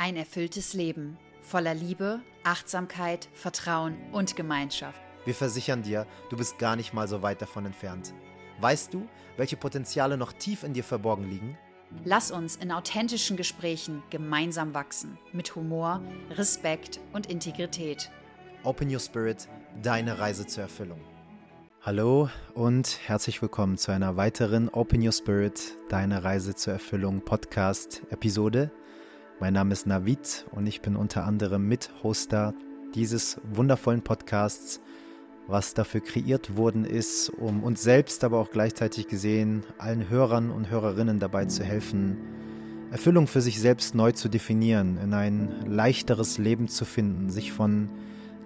Ein erfülltes Leben voller Liebe, Achtsamkeit, Vertrauen und Gemeinschaft. Wir versichern dir, du bist gar nicht mal so weit davon entfernt. Weißt du, welche Potenziale noch tief in dir verborgen liegen? Lass uns in authentischen Gesprächen gemeinsam wachsen, mit Humor, Respekt und Integrität. Open Your Spirit, deine Reise zur Erfüllung. Hallo und herzlich willkommen zu einer weiteren Open Your Spirit, deine Reise zur Erfüllung Podcast-Episode. Mein Name ist Navid und ich bin unter anderem Mithoster dieses wundervollen Podcasts, was dafür kreiert worden ist, um uns selbst, aber auch gleichzeitig gesehen, allen Hörern und Hörerinnen dabei zu helfen, Erfüllung für sich selbst neu zu definieren, in ein leichteres Leben zu finden, sich von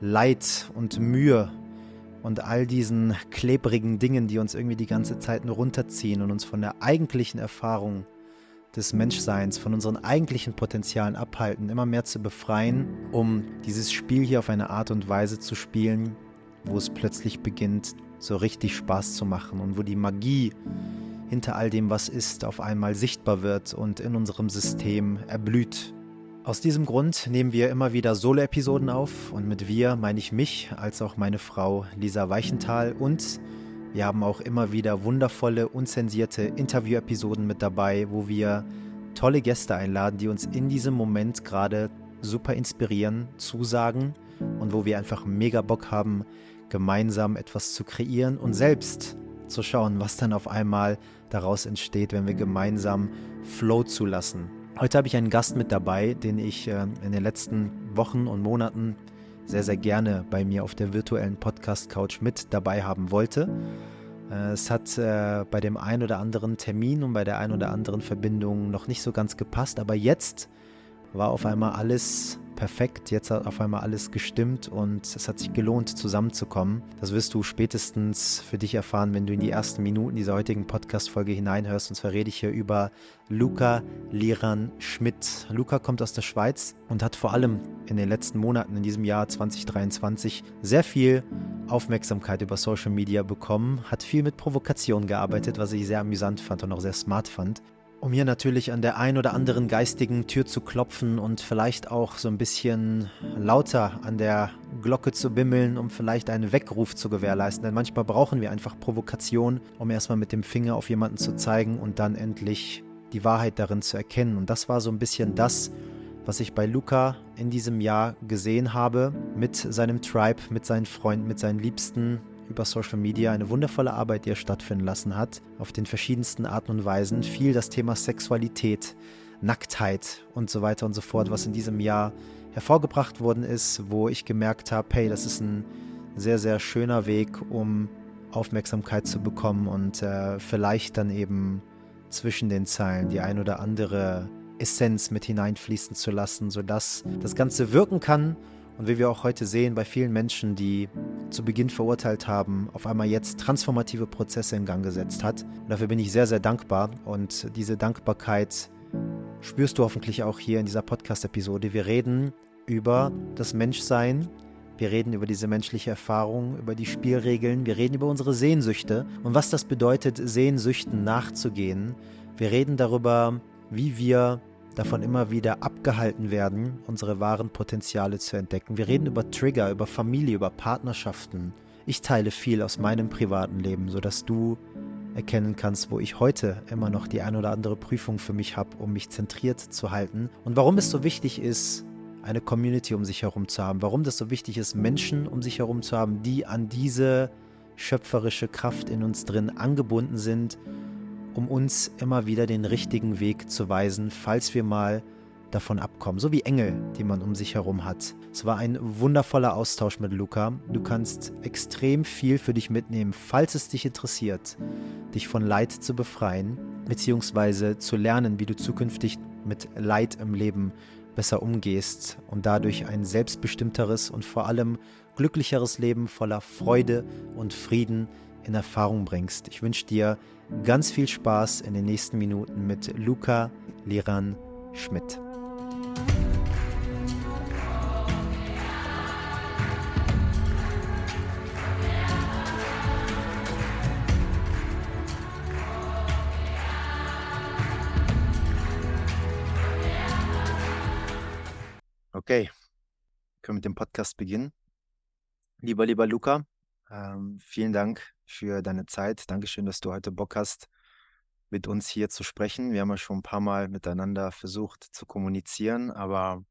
Leid und Mühe und all diesen klebrigen Dingen, die uns irgendwie die ganze Zeit nur runterziehen und uns von der eigentlichen Erfahrung des Menschseins, von unseren eigentlichen Potenzialen abhalten, immer mehr zu befreien, um dieses Spiel hier auf eine Art und Weise zu spielen, wo es plötzlich beginnt, so richtig Spaß zu machen und wo die Magie hinter all dem, was ist, auf einmal sichtbar wird und in unserem System erblüht. Aus diesem Grund nehmen wir immer wieder Solo-Episoden auf und mit wir meine ich mich als auch meine Frau Lisa Weichenthal und wir haben auch immer wieder wundervolle, unzensierte Interview-Episoden mit dabei, wo wir tolle Gäste einladen, die uns in diesem Moment gerade super inspirieren, zusagen und wo wir einfach mega Bock haben, gemeinsam etwas zu kreieren und selbst zu schauen, was dann auf einmal daraus entsteht, wenn wir gemeinsam Flow zulassen. Heute habe ich einen Gast mit dabei, den ich äh, in den letzten Wochen und Monaten sehr, sehr gerne bei mir auf der virtuellen Podcast-Couch mit dabei haben wollte. Äh, es hat äh, bei dem einen oder anderen Termin und bei der einen oder anderen Verbindung noch nicht so ganz gepasst, aber jetzt war auf einmal alles perfekt. Jetzt hat auf einmal alles gestimmt und es hat sich gelohnt, zusammenzukommen. Das wirst du spätestens für dich erfahren, wenn du in die ersten Minuten dieser heutigen Podcast-Folge hineinhörst. Und zwar rede ich hier über Luca Liran Schmidt. Luca kommt aus der Schweiz und hat vor allem in den letzten Monaten in diesem Jahr 2023 sehr viel Aufmerksamkeit über Social Media bekommen, hat viel mit Provokation gearbeitet, was ich sehr amüsant fand und auch sehr smart fand um hier natürlich an der ein oder anderen geistigen Tür zu klopfen und vielleicht auch so ein bisschen lauter an der Glocke zu bimmeln, um vielleicht einen Weckruf zu gewährleisten. Denn manchmal brauchen wir einfach Provokation, um erstmal mit dem Finger auf jemanden zu zeigen und dann endlich die Wahrheit darin zu erkennen. Und das war so ein bisschen das, was ich bei Luca in diesem Jahr gesehen habe, mit seinem Tribe, mit seinen Freunden, mit seinen Liebsten, über Social Media eine wundervolle Arbeit, die er stattfinden lassen hat, auf den verschiedensten Arten und Weisen. Viel das Thema Sexualität, Nacktheit und so weiter und so fort, was in diesem Jahr hervorgebracht worden ist, wo ich gemerkt habe, hey, das ist ein sehr, sehr schöner Weg, um Aufmerksamkeit zu bekommen und äh, vielleicht dann eben zwischen den Zeilen die ein oder andere Essenz mit hineinfließen zu lassen, sodass das Ganze wirken kann und wie wir auch heute sehen bei vielen Menschen, die zu Beginn verurteilt haben, auf einmal jetzt transformative Prozesse in Gang gesetzt hat. Und dafür bin ich sehr, sehr dankbar. Und diese Dankbarkeit spürst du hoffentlich auch hier in dieser Podcast-Episode. Wir reden über das Menschsein. Wir reden über diese menschliche Erfahrung, über die Spielregeln. Wir reden über unsere Sehnsüchte und was das bedeutet, Sehnsüchten nachzugehen. Wir reden darüber, wie wir davon immer wieder abgehalten werden, unsere wahren Potenziale zu entdecken. Wir reden über Trigger, über Familie, über Partnerschaften. Ich teile viel aus meinem privaten Leben, sodass du erkennen kannst, wo ich heute immer noch die ein oder andere Prüfung für mich habe, um mich zentriert zu halten und warum es so wichtig ist, eine Community um sich herum zu haben, warum das so wichtig ist, Menschen um sich herum zu haben, die an diese schöpferische Kraft in uns drin angebunden sind um uns immer wieder den richtigen Weg zu weisen, falls wir mal davon abkommen, so wie Engel, die man um sich herum hat. Es war ein wundervoller Austausch mit Luca. Du kannst extrem viel für dich mitnehmen, falls es dich interessiert, dich von Leid zu befreien, beziehungsweise zu lernen, wie du zukünftig mit Leid im Leben besser umgehst und dadurch ein selbstbestimmteres und vor allem glücklicheres Leben voller Freude und Frieden in Erfahrung bringst. Ich wünsche dir ganz viel Spaß in den nächsten Minuten mit Luca Liran Schmidt. Okay, können wir mit dem Podcast beginnen. Lieber, lieber Luca, ähm, vielen Dank für deine Zeit. Dankeschön, dass du heute Bock hast, mit uns hier zu sprechen. Wir haben ja schon ein paar Mal miteinander versucht zu kommunizieren, aber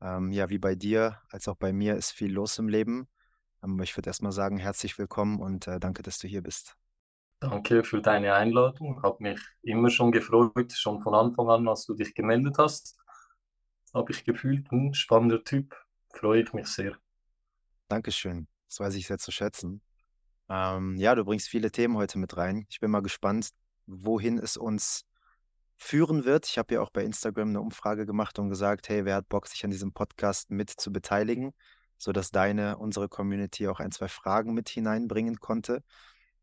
ähm, ja, wie bei dir als auch bei mir ist viel los im Leben. Aber ich würde erstmal sagen, herzlich willkommen und äh, danke, dass du hier bist. Danke für deine Einladung. Hat mich immer schon gefreut, schon von Anfang an, als du dich gemeldet hast. Habe ich gefühlt, ein hm, spannender Typ. Freue ich mich sehr. Dankeschön. Das weiß ich sehr zu schätzen. Ähm, ja, du bringst viele Themen heute mit rein. Ich bin mal gespannt, wohin es uns führen wird. Ich habe ja auch bei Instagram eine Umfrage gemacht und gesagt, hey, wer hat Bock, sich an diesem Podcast mit zu beteiligen, sodass deine, unsere Community auch ein, zwei Fragen mit hineinbringen konnte.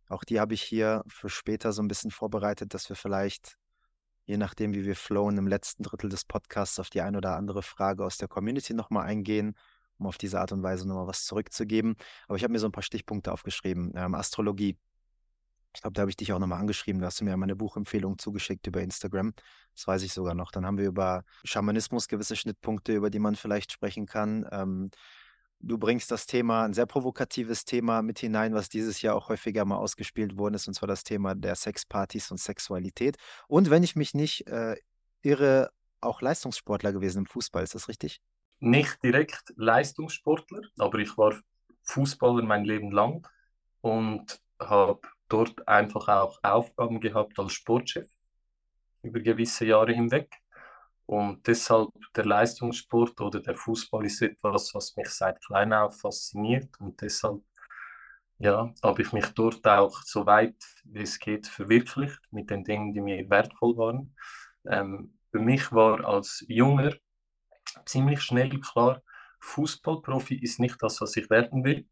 Auch die habe ich hier für später so ein bisschen vorbereitet, dass wir vielleicht, je nachdem, wie wir flowen, im letzten Drittel des Podcasts auf die ein oder andere Frage aus der Community nochmal eingehen, um auf diese Art und Weise nochmal was zurückzugeben. Aber ich habe mir so ein paar Stichpunkte aufgeschrieben. Ähm, Astrologie. Ich glaube, da habe ich dich auch nochmal angeschrieben. Da hast du mir meine Buchempfehlung zugeschickt über Instagram. Das weiß ich sogar noch. Dann haben wir über Schamanismus gewisse Schnittpunkte, über die man vielleicht sprechen kann. Ähm, Du bringst das Thema, ein sehr provokatives Thema mit hinein, was dieses Jahr auch häufiger mal ausgespielt worden ist, und zwar das Thema der Sexpartys und Sexualität. Und wenn ich mich nicht äh, irre, auch Leistungssportler gewesen im Fußball, ist das richtig? Nicht direkt Leistungssportler, aber ich war Fußballer mein Leben lang und habe dort einfach auch Aufgaben gehabt als Sportchef über gewisse Jahre hinweg. Und deshalb der Leistungssport oder der Fußball ist etwas, was mich seit klein auf fasziniert. Und deshalb ja, habe ich mich dort auch so weit wie es geht verwirklicht mit den Dingen, die mir wertvoll waren. Ähm, für mich war als Junger ziemlich schnell klar, Fußballprofi ist nicht das, was ich werden will,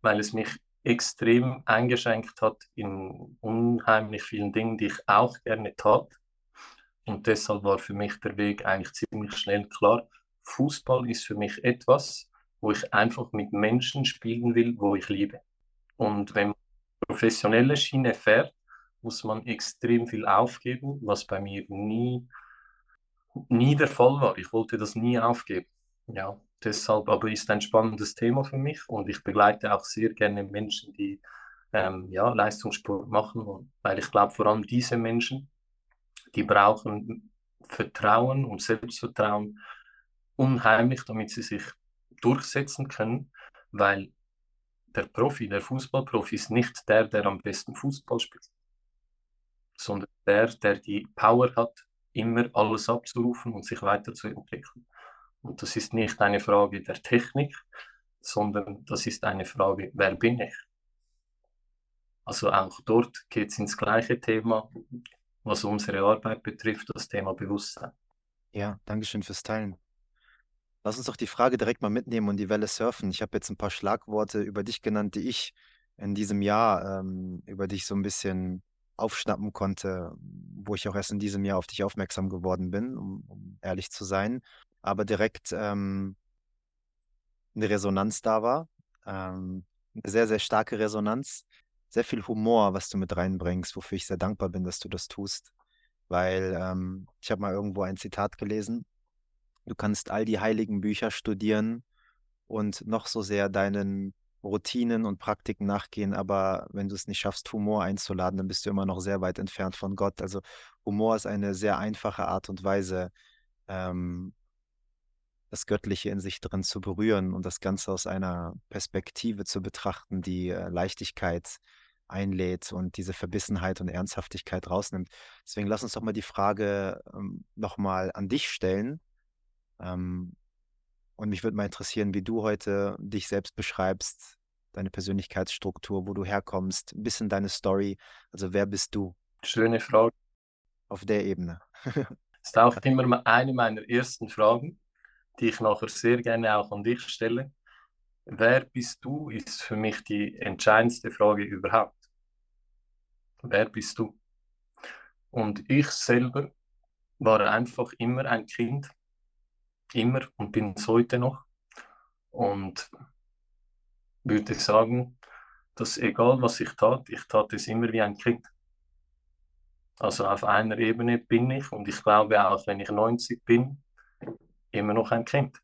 weil es mich extrem eingeschränkt hat in unheimlich vielen Dingen, die ich auch gerne tat. Und deshalb war für mich der Weg eigentlich ziemlich schnell klar. Fußball ist für mich etwas, wo ich einfach mit Menschen spielen will, wo ich liebe. Und wenn man professionelle Schiene fährt, muss man extrem viel aufgeben, was bei mir nie, nie der Fall war. Ich wollte das nie aufgeben. Ja, deshalb aber ist ein spannendes Thema für mich und ich begleite auch sehr gerne Menschen, die ähm, ja, Leistungssport machen, weil ich glaube, vor allem diese Menschen die brauchen Vertrauen und Selbstvertrauen unheimlich, damit sie sich durchsetzen können, weil der Profi, der Fußballprofi ist nicht der, der am besten Fußball spielt, sondern der, der die Power hat, immer alles abzurufen und sich weiterzuentwickeln. Und das ist nicht eine Frage der Technik, sondern das ist eine Frage, wer bin ich? Also auch dort geht es ins gleiche Thema was unsere Arbeit betrifft, das Thema Bewusstsein. Ja, Dankeschön fürs Teilen. Lass uns doch die Frage direkt mal mitnehmen und die Welle surfen. Ich habe jetzt ein paar Schlagworte über dich genannt, die ich in diesem Jahr ähm, über dich so ein bisschen aufschnappen konnte, wo ich auch erst in diesem Jahr auf dich aufmerksam geworden bin, um, um ehrlich zu sein. Aber direkt ähm, eine Resonanz da war. Ähm, eine sehr, sehr starke Resonanz sehr viel Humor, was du mit reinbringst, wofür ich sehr dankbar bin, dass du das tust. Weil ähm, ich habe mal irgendwo ein Zitat gelesen. Du kannst all die heiligen Bücher studieren und noch so sehr deinen Routinen und Praktiken nachgehen, aber wenn du es nicht schaffst, Humor einzuladen, dann bist du immer noch sehr weit entfernt von Gott. Also Humor ist eine sehr einfache Art und Weise, ähm, das Göttliche in sich drin zu berühren und das Ganze aus einer Perspektive zu betrachten, die äh, Leichtigkeit einlädt und diese Verbissenheit und Ernsthaftigkeit rausnimmt. Deswegen lass uns doch mal die Frage ähm, nochmal an dich stellen. Ähm, und mich würde mal interessieren, wie du heute dich selbst beschreibst, deine Persönlichkeitsstruktur, wo du herkommst, ein bisschen deine Story. Also wer bist du? Schöne Frage. Auf der Ebene. das ist auch immer eine meiner ersten Fragen die ich nachher sehr gerne auch an dich stelle. Wer bist du, ist für mich die entscheidendste Frage überhaupt. Wer bist du? Und ich selber war einfach immer ein Kind, immer und bin es heute noch. Und würde sagen, dass egal was ich tat, ich tat es immer wie ein Kind. Also auf einer Ebene bin ich und ich glaube auch, wenn ich 90 bin, immer noch ein Kind.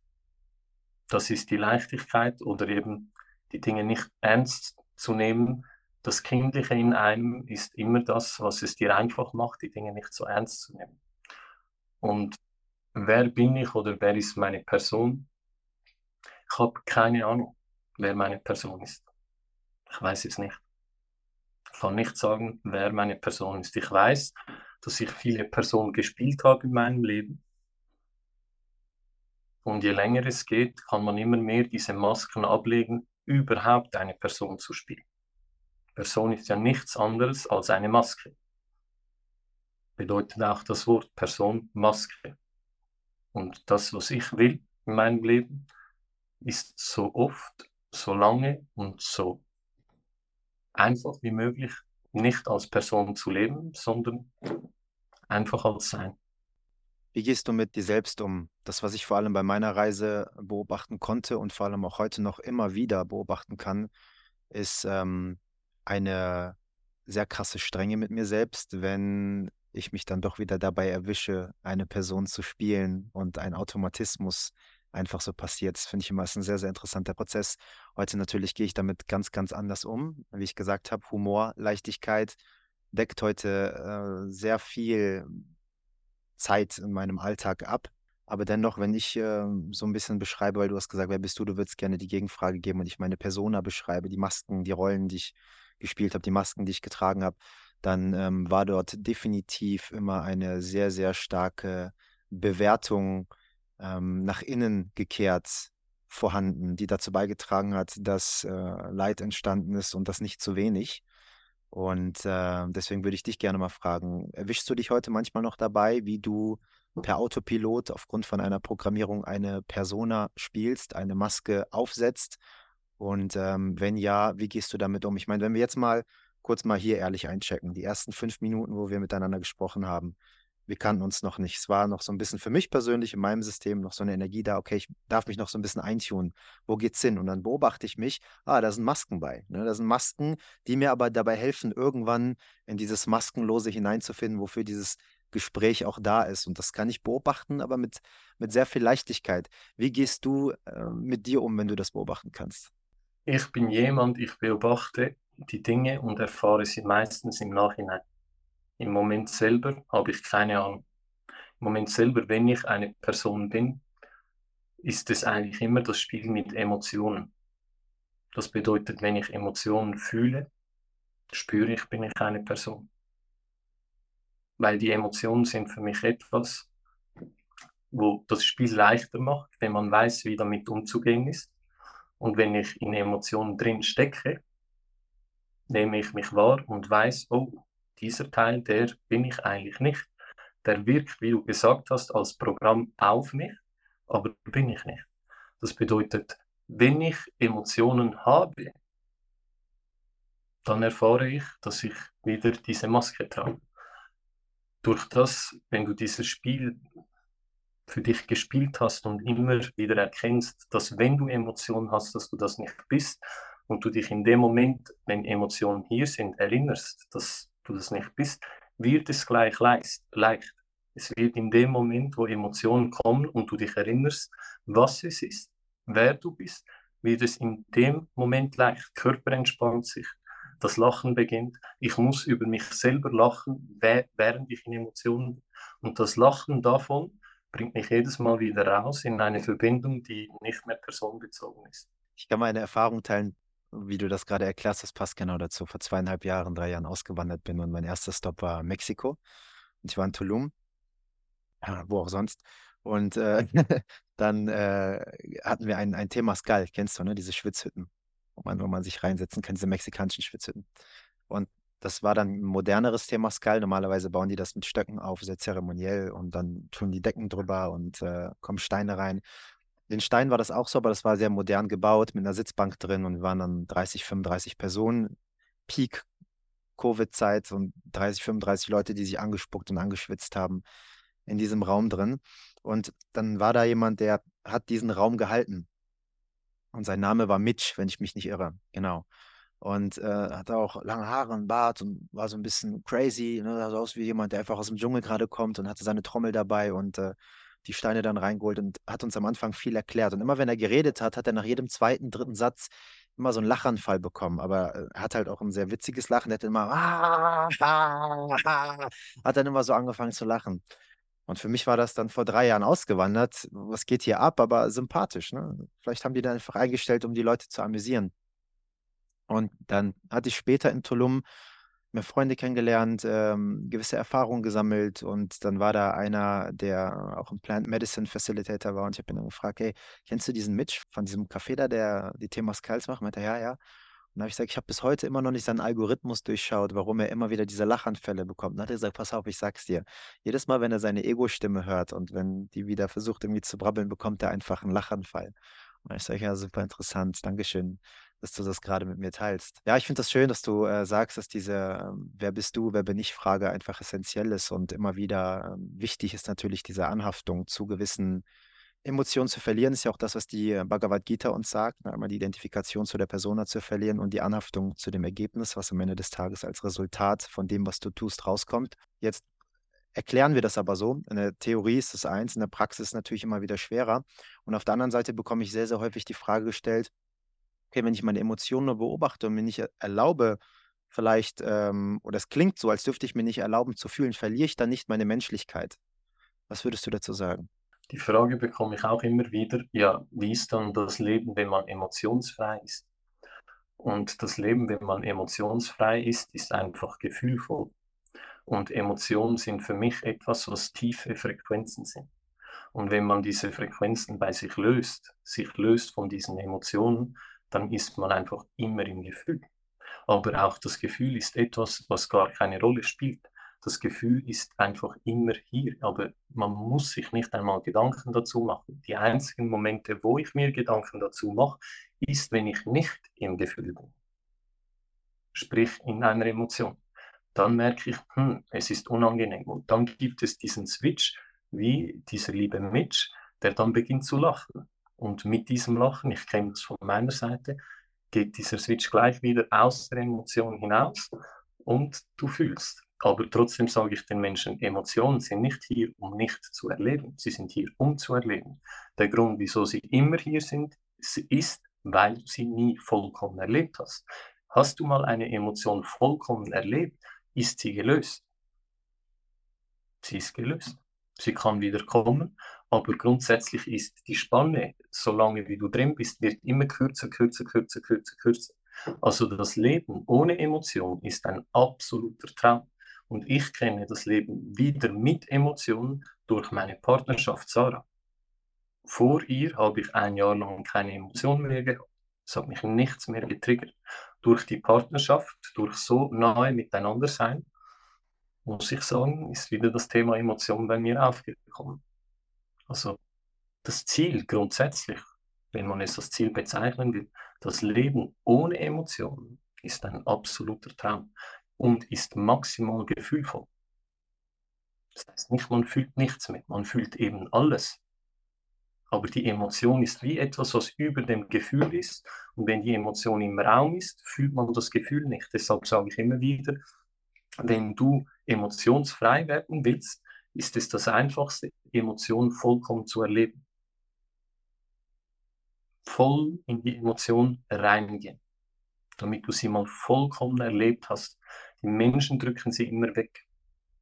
das ist die Leichtigkeit oder eben die Dinge nicht ernst zu nehmen. Das Kindliche in einem ist immer das, was es dir einfach macht, die Dinge nicht so ernst zu nehmen. Und wer bin ich oder wer ist meine Person? Ich habe keine Ahnung, wer meine Person ist. Ich weiß es nicht. Ich kann nicht sagen, wer meine Person ist. Ich weiß, dass ich viele Personen gespielt habe in meinem Leben. Und je länger es geht, kann man immer mehr diese Masken ablegen, überhaupt eine Person zu spielen. Person ist ja nichts anderes als eine Maske. Bedeutet auch das Wort Person Maske. Und das, was ich will in meinem Leben, ist so oft, so lange und so einfach wie möglich nicht als Person zu leben, sondern einfach als Sein. Wie gehst du mit dir selbst um? Das, was ich vor allem bei meiner Reise beobachten konnte und vor allem auch heute noch immer wieder beobachten kann, ist ähm, eine sehr krasse Strenge mit mir selbst, wenn ich mich dann doch wieder dabei erwische, eine Person zu spielen und ein Automatismus einfach so passiert. Das finde ich immer ist ein sehr, sehr interessanter Prozess. Heute natürlich gehe ich damit ganz, ganz anders um. Wie ich gesagt habe, Humor, Leichtigkeit deckt heute äh, sehr viel Zeit in meinem Alltag ab. Aber dennoch, wenn ich äh, so ein bisschen beschreibe, weil du hast gesagt, wer bist du, du würdest gerne die Gegenfrage geben und ich meine Persona beschreibe, die Masken, die Rollen, die ich gespielt habe, die Masken, die ich getragen habe, dann ähm, war dort definitiv immer eine sehr, sehr starke Bewertung ähm, nach innen gekehrt vorhanden, die dazu beigetragen hat, dass äh, Leid entstanden ist und das nicht zu wenig. Und äh, deswegen würde ich dich gerne mal fragen, erwischst du dich heute manchmal noch dabei, wie du per Autopilot aufgrund von einer Programmierung eine Persona spielst, eine Maske aufsetzt? Und ähm, wenn ja, wie gehst du damit um? Ich meine, wenn wir jetzt mal kurz mal hier ehrlich einchecken. Die ersten fünf Minuten, wo wir miteinander gesprochen haben, wir kannten uns noch nicht. Es war noch so ein bisschen für mich persönlich in meinem System noch so eine Energie da, okay, ich darf mich noch so ein bisschen eintunen. Wo geht's hin? Und dann beobachte ich mich, ah, da sind Masken bei. Ne? Da sind Masken, die mir aber dabei helfen, irgendwann in dieses Maskenlose hineinzufinden, wofür dieses Gespräch auch da ist. Und das kann ich beobachten, aber mit, mit sehr viel Leichtigkeit. Wie gehst du äh, mit dir um, wenn du das beobachten kannst? Ich bin jemand, ich beobachte die Dinge und erfahre sie meistens im Nachhinein. Im Moment selber habe ich keine Ahnung. Im Moment selber, wenn ich eine Person bin, ist es eigentlich immer das Spiel mit Emotionen. Das bedeutet, wenn ich Emotionen fühle, spüre ich, bin ich eine Person. Weil die Emotionen sind für mich etwas, wo das Spiel leichter macht, wenn man weiß, wie damit umzugehen ist. Und wenn ich in Emotionen drin stecke, nehme ich mich wahr und weiß, oh, dieser Teil, der bin ich eigentlich nicht. Der wirkt, wie du gesagt hast, als Programm auf mich, aber bin ich nicht. Das bedeutet, wenn ich Emotionen habe, dann erfahre ich, dass ich wieder diese Maske trage. Durch das, wenn du dieses Spiel für dich gespielt hast und immer wieder erkennst, dass wenn du Emotionen hast, dass du das nicht bist, und du dich in dem Moment, wenn Emotionen hier sind, erinnerst, dass du das nicht bist, wird es gleich leicht. Es wird in dem Moment, wo Emotionen kommen und du dich erinnerst, was es ist, wer du bist, wird es in dem Moment leicht. Körper entspannt sich, das Lachen beginnt. Ich muss über mich selber lachen, während ich in Emotionen bin. Und das Lachen davon bringt mich jedes Mal wieder raus in eine Verbindung, die nicht mehr personenbezogen ist. Ich kann meine Erfahrung teilen wie du das gerade erklärst, das passt genau dazu. Vor zweieinhalb Jahren, drei Jahren ausgewandert bin und mein erster Stop war Mexiko. Und ich war in Tulum, wo auch sonst. Und äh, dann äh, hatten wir ein, ein Temascal, kennst du, ne? Diese Schwitzhütten, wo man, wo man sich reinsetzen kann, diese mexikanischen Schwitzhütten. Und das war dann ein moderneres Temascal. Normalerweise bauen die das mit Stöcken auf, sehr zeremoniell und dann tun die Decken drüber und äh, kommen Steine rein. Den Stein war das auch so, aber das war sehr modern gebaut mit einer Sitzbank drin und wir waren dann 30, 35 Personen. Peak Covid-Zeit und 30, 35 Leute, die sich angespuckt und angeschwitzt haben in diesem Raum drin. Und dann war da jemand, der hat diesen Raum gehalten. Und sein Name war Mitch, wenn ich mich nicht irre. Genau. Und äh, hatte auch lange Haare und Bart und war so ein bisschen crazy. Ne? Sah so aus wie jemand, der einfach aus dem Dschungel gerade kommt und hatte seine Trommel dabei und äh, die Steine dann reingeholt und hat uns am Anfang viel erklärt. Und immer wenn er geredet hat, hat er nach jedem zweiten, dritten Satz immer so einen Lachanfall bekommen. Aber äh, er hat halt auch ein sehr witziges Lachen. Er hat immer, ah, ah, ah, hat dann immer so angefangen zu lachen. Und für mich war das dann vor drei Jahren ausgewandert. Was geht hier ab? Aber sympathisch. Ne? Vielleicht haben die dann einfach eingestellt, um die Leute zu amüsieren. Und dann hatte ich später in Tulum mehr Freunde kennengelernt, ähm, gewisse Erfahrungen gesammelt und dann war da einer, der auch ein Plant Medicine Facilitator war und ich habe ihn dann gefragt, hey, kennst du diesen Mitch von diesem Café da, der die Themas Kals macht? Meinte er, ja, ja. Und dann habe ich gesagt, ich habe bis heute immer noch nicht seinen Algorithmus durchschaut, warum er immer wieder diese Lachanfälle bekommt. Dann hat er gesagt, pass auf, ich sag's dir. Jedes Mal, wenn er seine Ego-Stimme hört und wenn die wieder versucht irgendwie zu brabbeln, bekommt er einfach einen Lachanfall. Und ich sage, ja, super interessant, Dankeschön dass du das gerade mit mir teilst. Ja, ich finde das schön, dass du äh, sagst, dass diese ähm, Wer bist du, wer bin ich Frage einfach essentiell ist und immer wieder ähm, wichtig ist natürlich diese Anhaftung zu gewissen Emotionen zu verlieren, ist ja auch das, was die äh, Bhagavad Gita uns sagt, ne? einmal die Identifikation zu der Persona zu verlieren und die Anhaftung zu dem Ergebnis, was am Ende des Tages als Resultat von dem, was du tust, rauskommt. Jetzt erklären wir das aber so. In der Theorie ist das eins, in der Praxis natürlich immer wieder schwerer. Und auf der anderen Seite bekomme ich sehr, sehr häufig die Frage gestellt, okay, wenn ich meine Emotionen nur beobachte und mir nicht erlaube, vielleicht, ähm, oder es klingt so, als dürfte ich mir nicht erlauben zu fühlen, verliere ich dann nicht meine Menschlichkeit? Was würdest du dazu sagen? Die Frage bekomme ich auch immer wieder, ja, wie ist dann das Leben, wenn man emotionsfrei ist? Und das Leben, wenn man emotionsfrei ist, ist einfach gefühlvoll. Und Emotionen sind für mich etwas, was tiefe Frequenzen sind. Und wenn man diese Frequenzen bei sich löst, sich löst von diesen Emotionen, dann ist man einfach immer im Gefühl. Aber auch das Gefühl ist etwas, was gar keine Rolle spielt. Das Gefühl ist einfach immer hier, aber man muss sich nicht einmal Gedanken dazu machen. Die einzigen Momente, wo ich mir Gedanken dazu mache, ist, wenn ich nicht im Gefühl bin. Sprich in einer Emotion. Dann merke ich, hm, es ist unangenehm. Und dann gibt es diesen Switch, wie dieser liebe Mitch, der dann beginnt zu lachen. Und mit diesem Lachen, ich kenne das von meiner Seite, geht dieser Switch gleich wieder aus der Emotion hinaus und du fühlst. Aber trotzdem sage ich den Menschen, Emotionen sind nicht hier, um nicht zu erleben. Sie sind hier, um zu erleben. Der Grund, wieso sie immer hier sind, ist, weil du sie nie vollkommen erlebt hast. Hast du mal eine Emotion vollkommen erlebt, ist sie gelöst. Sie ist gelöst. Sie kann wieder kommen aber grundsätzlich ist die Spanne, solange wie du drin bist, wird immer kürzer, kürzer, kürzer, kürzer, kürzer. Also das Leben ohne Emotion ist ein absoluter Traum. Und ich kenne das Leben wieder mit Emotionen durch meine Partnerschaft Sarah. Vor ihr habe ich ein Jahr lang keine Emotionen mehr gehabt. Es hat mich nichts mehr getriggert. Durch die Partnerschaft, durch so nahe miteinander sein, muss ich sagen, ist wieder das Thema Emotion bei mir aufgekommen. Also das Ziel grundsätzlich, wenn man es als Ziel bezeichnen will, das Leben ohne Emotionen ist ein absoluter Traum und ist maximal gefühlvoll. Das heißt nicht, man fühlt nichts mehr, man fühlt eben alles. Aber die Emotion ist wie etwas, was über dem Gefühl ist. Und wenn die Emotion im Raum ist, fühlt man das Gefühl nicht. Deshalb sage ich immer wieder, wenn du emotionsfrei werden willst, ist es das Einfachste, Emotionen vollkommen zu erleben. Voll in die Emotion reingehen, damit du sie mal vollkommen erlebt hast. Die Menschen drücken sie immer weg.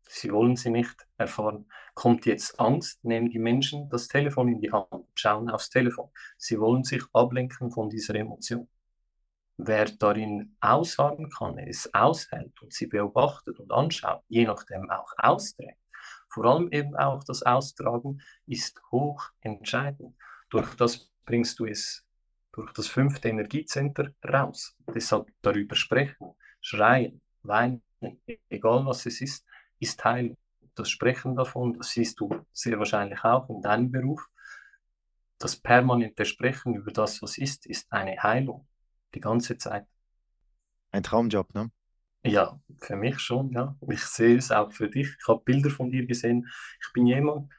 Sie wollen sie nicht erfahren. Kommt jetzt Angst, nehmen die Menschen das Telefon in die Hand, schauen aufs Telefon. Sie wollen sich ablenken von dieser Emotion. Wer darin ausharren kann, es aushält und sie beobachtet und anschaut, je nachdem auch austrägt, vor allem eben auch das Austragen ist hoch entscheidend. Durch das bringst du es durch das fünfte Energiecenter raus. Deshalb darüber sprechen, schreien, weinen, egal was es ist, ist Teil. Das Sprechen davon, das siehst du sehr wahrscheinlich auch in deinem Beruf. Das permanente Sprechen über das, was ist, ist eine Heilung. Die ganze Zeit. Ein Traumjob, ne? Ja, für mich schon, ja. Ich sehe es auch für dich. Ich habe Bilder von dir gesehen. Ich bin jemand,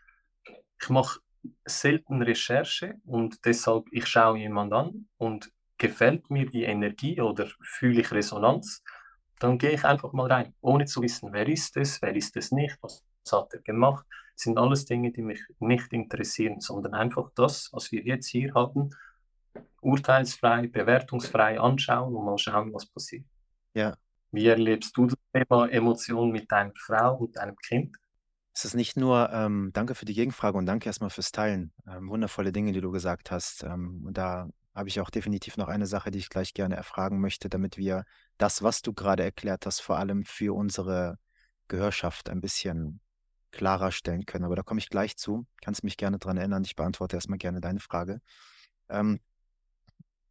ich mache selten Recherche und deshalb, ich schaue jemand an und gefällt mir die Energie oder fühle ich Resonanz, dann gehe ich einfach mal rein, ohne zu wissen, wer ist es, wer ist es nicht, was hat er gemacht, sind alles Dinge, die mich nicht interessieren, sondern einfach das, was wir jetzt hier hatten, urteilsfrei, bewertungsfrei anschauen und mal schauen, was passiert. Ja. Wie erlebst du das Thema Emotionen mit deiner Frau und deinem Kind? Es ist nicht nur, ähm, danke für die Gegenfrage und danke erstmal fürs Teilen. Ähm, wundervolle Dinge, die du gesagt hast. Ähm, und da habe ich auch definitiv noch eine Sache, die ich gleich gerne erfragen möchte, damit wir das, was du gerade erklärt hast, vor allem für unsere Gehörschaft ein bisschen klarer stellen können. Aber da komme ich gleich zu. Kannst mich gerne daran erinnern. Ich beantworte erstmal gerne deine Frage. Ähm,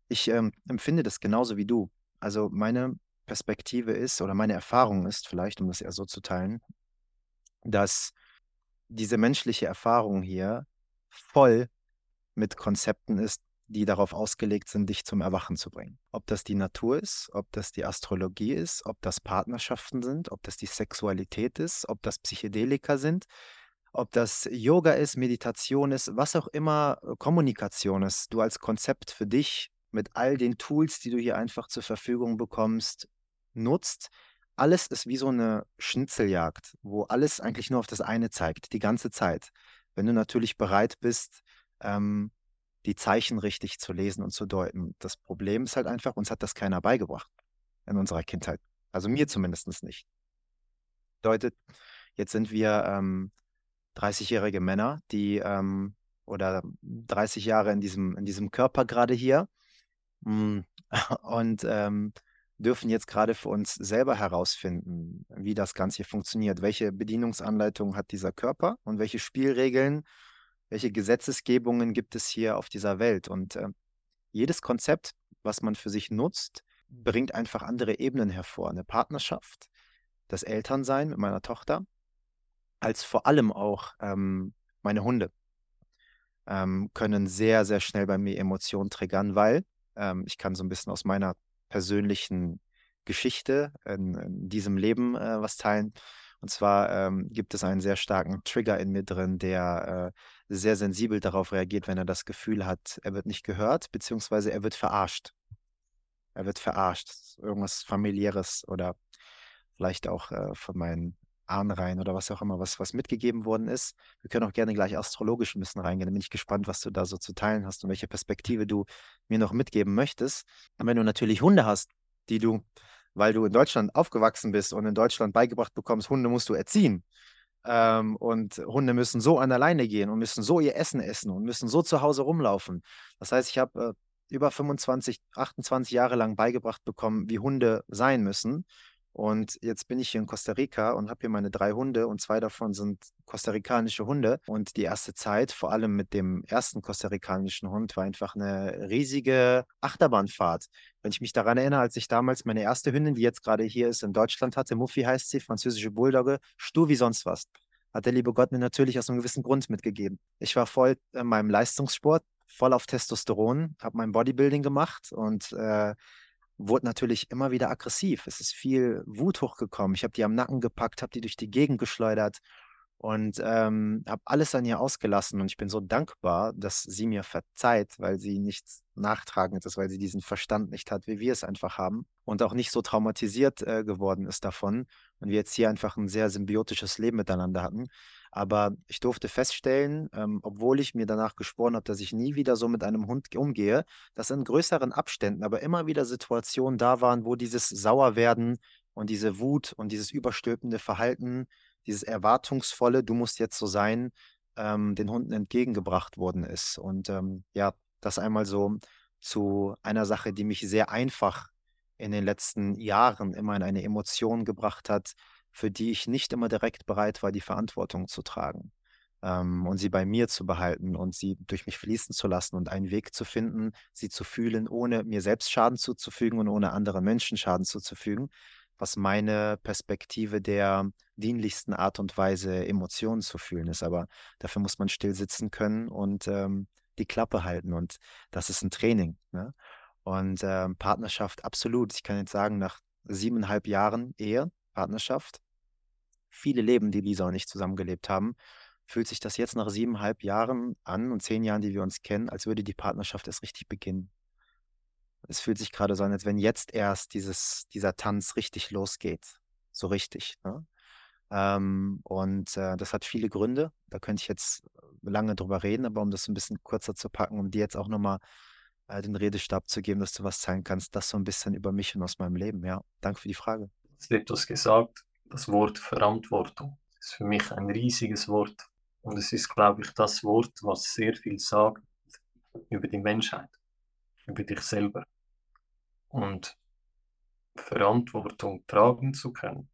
ich ähm, empfinde das genauso wie du. Also meine Perspektive ist oder meine Erfahrung ist vielleicht, um das eher so zu teilen, dass diese menschliche Erfahrung hier voll mit Konzepten ist, die darauf ausgelegt sind, dich zum Erwachen zu bringen. Ob das die Natur ist, ob das die Astrologie ist, ob das Partnerschaften sind, ob das die Sexualität ist, ob das Psychedelika sind, ob das Yoga ist, Meditation ist, was auch immer äh, Kommunikation ist, du als Konzept für dich mit all den Tools, die du hier einfach zur Verfügung bekommst, nutzt. Alles ist wie so eine Schnitzeljagd, wo alles eigentlich nur auf das eine zeigt, die ganze Zeit. Wenn du natürlich bereit bist, ähm, die Zeichen richtig zu lesen und zu deuten. Das Problem ist halt einfach, uns hat das keiner beigebracht in unserer Kindheit. Also mir zumindest nicht. Bedeutet, jetzt sind wir ähm, 30-jährige Männer, die ähm, oder 30 Jahre in diesem, in diesem Körper gerade hier mm, und ähm, dürfen jetzt gerade für uns selber herausfinden, wie das Ganze hier funktioniert. Welche Bedienungsanleitung hat dieser Körper und welche Spielregeln welche Gesetzesgebungen gibt es hier auf dieser Welt? Und äh, jedes Konzept, was man für sich nutzt, bringt einfach andere Ebenen hervor. Eine Partnerschaft, das Elternsein mit meiner Tochter, als vor allem auch ähm, meine Hunde ähm, können sehr, sehr schnell bei mir Emotionen triggern, weil ähm, ich kann so ein bisschen aus meiner persönlichen Geschichte in, in diesem Leben äh, was teilen. Und zwar ähm, gibt es einen sehr starken Trigger in mir drin, der äh, sehr sensibel darauf reagiert, wenn er das Gefühl hat, er wird nicht gehört, beziehungsweise er wird verarscht. Er wird verarscht. Irgendwas familiäres oder vielleicht auch äh, von meinen Ahnreihen oder was auch immer, was, was mitgegeben worden ist. Wir können auch gerne gleich astrologisch ein bisschen reingehen. Da bin ich gespannt, was du da so zu teilen hast und welche Perspektive du mir noch mitgeben möchtest. Und wenn du natürlich Hunde hast, die du weil du in Deutschland aufgewachsen bist und in Deutschland beigebracht bekommst, Hunde musst du erziehen. Ähm, und Hunde müssen so an der Leine gehen und müssen so ihr Essen essen und müssen so zu Hause rumlaufen. Das heißt, ich habe äh, über 25, 28 Jahre lang beigebracht bekommen, wie Hunde sein müssen. Und jetzt bin ich hier in Costa Rica und habe hier meine drei Hunde und zwei davon sind kostarikanische Hunde. Und die erste Zeit, vor allem mit dem ersten kostarikanischen Hund, war einfach eine riesige Achterbahnfahrt. Wenn ich mich daran erinnere, als ich damals meine erste Hündin, die jetzt gerade hier ist, in Deutschland hatte, Muffy heißt sie, französische Bulldogge, stur wie sonst was. Hat der liebe Gott mir natürlich aus einem gewissen Grund mitgegeben. Ich war voll in meinem Leistungssport, voll auf Testosteron, habe mein Bodybuilding gemacht und äh, wurde natürlich immer wieder aggressiv. Es ist viel Wut hochgekommen. Ich habe die am Nacken gepackt, habe die durch die Gegend geschleudert und ähm, habe alles an ihr ausgelassen. Und ich bin so dankbar, dass sie mir verzeiht, weil sie nichts nachtragend ist, weil sie diesen Verstand nicht hat, wie wir es einfach haben und auch nicht so traumatisiert äh, geworden ist davon. Und wir jetzt hier einfach ein sehr symbiotisches Leben miteinander hatten. Aber ich durfte feststellen, ähm, obwohl ich mir danach geschworen habe, dass ich nie wieder so mit einem Hund umgehe, dass in größeren Abständen aber immer wieder Situationen da waren, wo dieses Sauerwerden und diese Wut und dieses überstülpende Verhalten, dieses erwartungsvolle, du musst jetzt so sein, ähm, den Hunden entgegengebracht worden ist. Und ähm, ja, das einmal so zu einer Sache, die mich sehr einfach in den letzten Jahren immer in eine Emotion gebracht hat, für die ich nicht immer direkt bereit war, die Verantwortung zu tragen ähm, und sie bei mir zu behalten und sie durch mich fließen zu lassen und einen Weg zu finden, sie zu fühlen, ohne mir selbst Schaden zuzufügen und ohne anderen Menschen Schaden zuzufügen, was meine Perspektive der dienlichsten Art und Weise, Emotionen zu fühlen ist. Aber dafür muss man still sitzen können und ähm, die Klappe halten und das ist ein Training. Ne? Und ähm, Partnerschaft, absolut. Ich kann jetzt sagen, nach siebeneinhalb Jahren Ehe, Partnerschaft, viele Leben, die Lisa und ich zusammengelebt haben, fühlt sich das jetzt nach siebeneinhalb Jahren an und zehn Jahren, die wir uns kennen, als würde die Partnerschaft erst richtig beginnen. Es fühlt sich gerade so an, als wenn jetzt erst dieses, dieser Tanz richtig losgeht. So richtig. Ne? Ähm, und äh, das hat viele Gründe. Da könnte ich jetzt lange drüber reden, aber um das ein bisschen kürzer zu packen, um dir jetzt auch nochmal äh, den Redestab zu geben, dass du was zeigen kannst, das so ein bisschen über mich und aus meinem Leben. Ja, danke für die Frage. Du hast etwas gesagt, das Wort Verantwortung ist für mich ein riesiges Wort. Und es ist, glaube ich, das Wort, was sehr viel sagt über die Menschheit, über dich selber. Und Verantwortung tragen zu können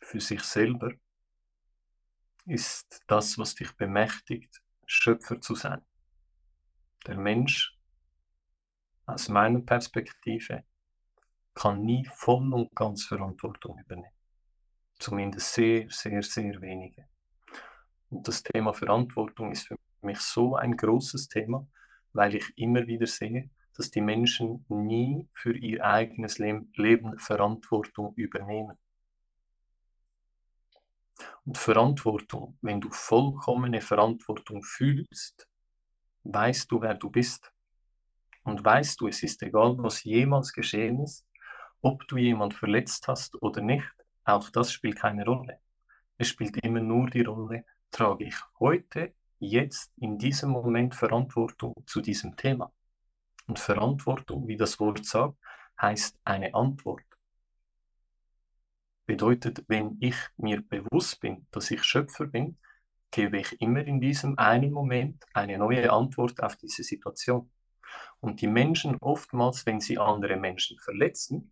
für sich selber ist das, was dich bemächtigt, Schöpfer zu sein. Der Mensch, aus meiner Perspektive, kann nie voll und ganz Verantwortung übernehmen. Zumindest sehr, sehr, sehr wenige. Und das Thema Verantwortung ist für mich so ein großes Thema, weil ich immer wieder sehe, dass die Menschen nie für ihr eigenes Leben Verantwortung übernehmen. Und Verantwortung, wenn du vollkommene Verantwortung fühlst, weißt du, wer du bist. Und weißt du, es ist egal, was jemals geschehen ist, ob du jemand verletzt hast oder nicht, auch das spielt keine Rolle. Es spielt immer nur die Rolle, trage ich heute, jetzt, in diesem Moment Verantwortung zu diesem Thema. Und Verantwortung, wie das Wort sagt, heißt eine Antwort. Bedeutet, wenn ich mir bewusst bin, dass ich Schöpfer bin, gebe ich immer in diesem einen Moment eine neue Antwort auf diese Situation. Und die Menschen oftmals, wenn sie andere Menschen verletzen,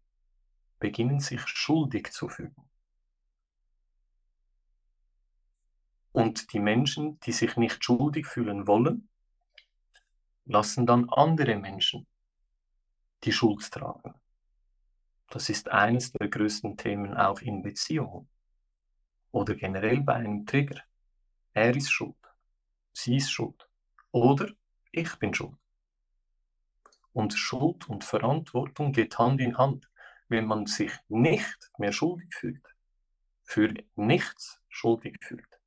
beginnen sich schuldig zu fühlen. Und die Menschen, die sich nicht schuldig fühlen wollen, lassen dann andere Menschen die Schuld tragen. Das ist eines der größten Themen auch in Beziehungen oder generell bei einem Trigger. Er ist schuld, sie ist schuld oder ich bin schuld. Und Schuld und Verantwortung geht Hand in Hand. Wenn man sich nicht mehr schuldig fühlt, für nichts schuldig fühlt,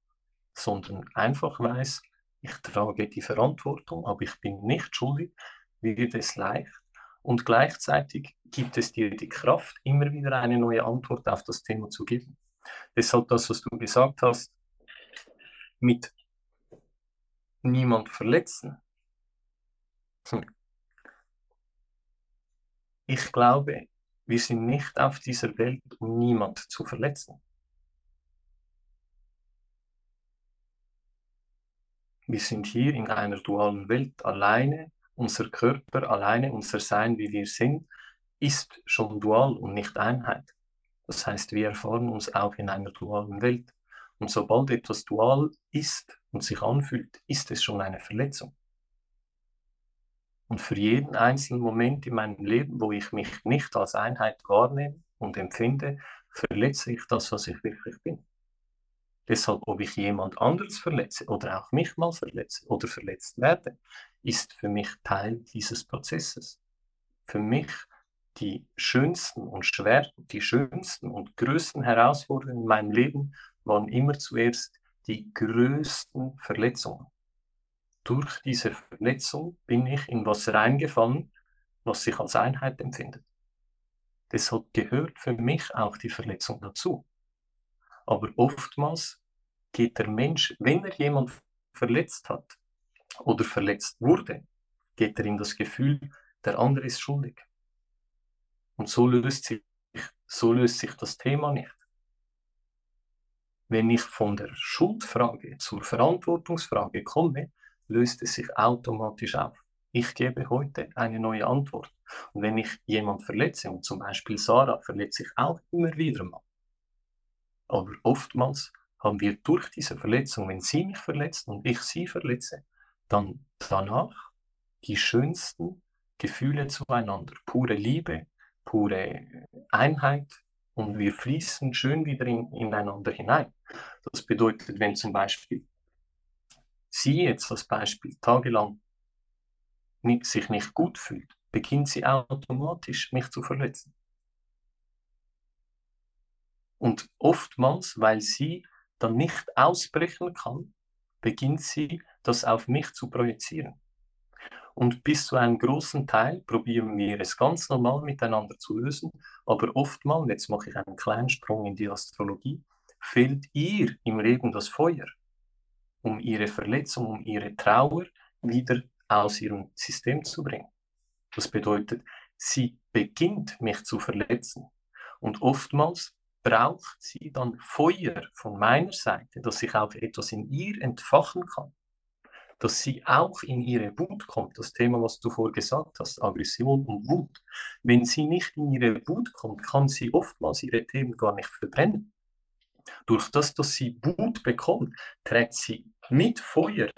sondern einfach weiß, ich trage die Verantwortung, aber ich bin nicht schuldig, wird es leicht. Und gleichzeitig gibt es dir die Kraft, immer wieder eine neue Antwort auf das Thema zu geben. Deshalb das, was du gesagt hast, mit niemand verletzen. Hm. Ich glaube, wir sind nicht auf dieser Welt, um niemand zu verletzen. Wir sind hier in einer dualen Welt alleine. Unser Körper, alleine unser Sein, wie wir sind, ist schon dual und nicht Einheit. Das heißt, wir erfahren uns auch in einer dualen Welt. Und sobald etwas dual ist und sich anfühlt, ist es schon eine Verletzung. Und für jeden einzelnen Moment in meinem Leben, wo ich mich nicht als Einheit wahrnehme und empfinde, verletze ich das, was ich wirklich bin. Deshalb, ob ich jemand anderes verletze oder auch mich mal verletze oder verletzt werde, ist für mich Teil dieses Prozesses. Für mich die schönsten und schwersten, die schönsten und größten Herausforderungen in meinem Leben waren immer zuerst die größten Verletzungen. Durch diese Verletzung bin ich in was reingefallen, was sich als Einheit empfindet. Deshalb gehört für mich auch die Verletzung dazu. Aber oftmals geht der Mensch, wenn er jemand verletzt hat oder verletzt wurde, geht er in das Gefühl, der andere ist schuldig. Und so löst sich, so löst sich das Thema nicht. Wenn ich von der Schuldfrage zur Verantwortungsfrage komme, löst es sich automatisch auf. Ich gebe heute eine neue Antwort. Und wenn ich jemand verletze, und zum Beispiel Sarah verletze ich auch immer wieder mal, aber oftmals haben wir durch diese Verletzung, wenn sie mich verletzt und ich sie verletze, dann danach die schönsten Gefühle zueinander. Pure Liebe, pure Einheit und wir fließen schön wieder in, ineinander hinein. Das bedeutet, wenn zum Beispiel sie jetzt als Beispiel tagelang nicht, sich nicht gut fühlt, beginnt sie automatisch mich zu verletzen. Und oftmals, weil sie dann nicht ausbrechen kann, beginnt sie das auf mich zu projizieren. Und bis zu einem großen Teil probieren wir es ganz normal miteinander zu lösen, aber oftmals, jetzt mache ich einen kleinen Sprung in die Astrologie, fehlt ihr im Leben das Feuer, um ihre Verletzung, um ihre Trauer wieder aus ihrem System zu bringen. Das bedeutet, sie beginnt mich zu verletzen. Und oftmals braucht sie dann Feuer von meiner Seite, dass ich auch etwas in ihr entfachen kann. Dass sie auch in ihre Wut kommt. Das Thema, was du vorher gesagt hast, Aggression und Wut. Wenn sie nicht in ihre Wut kommt, kann sie oftmals ihre Themen gar nicht verbrennen. Durch das, dass sie Wut bekommt, trägt sie mit Feuer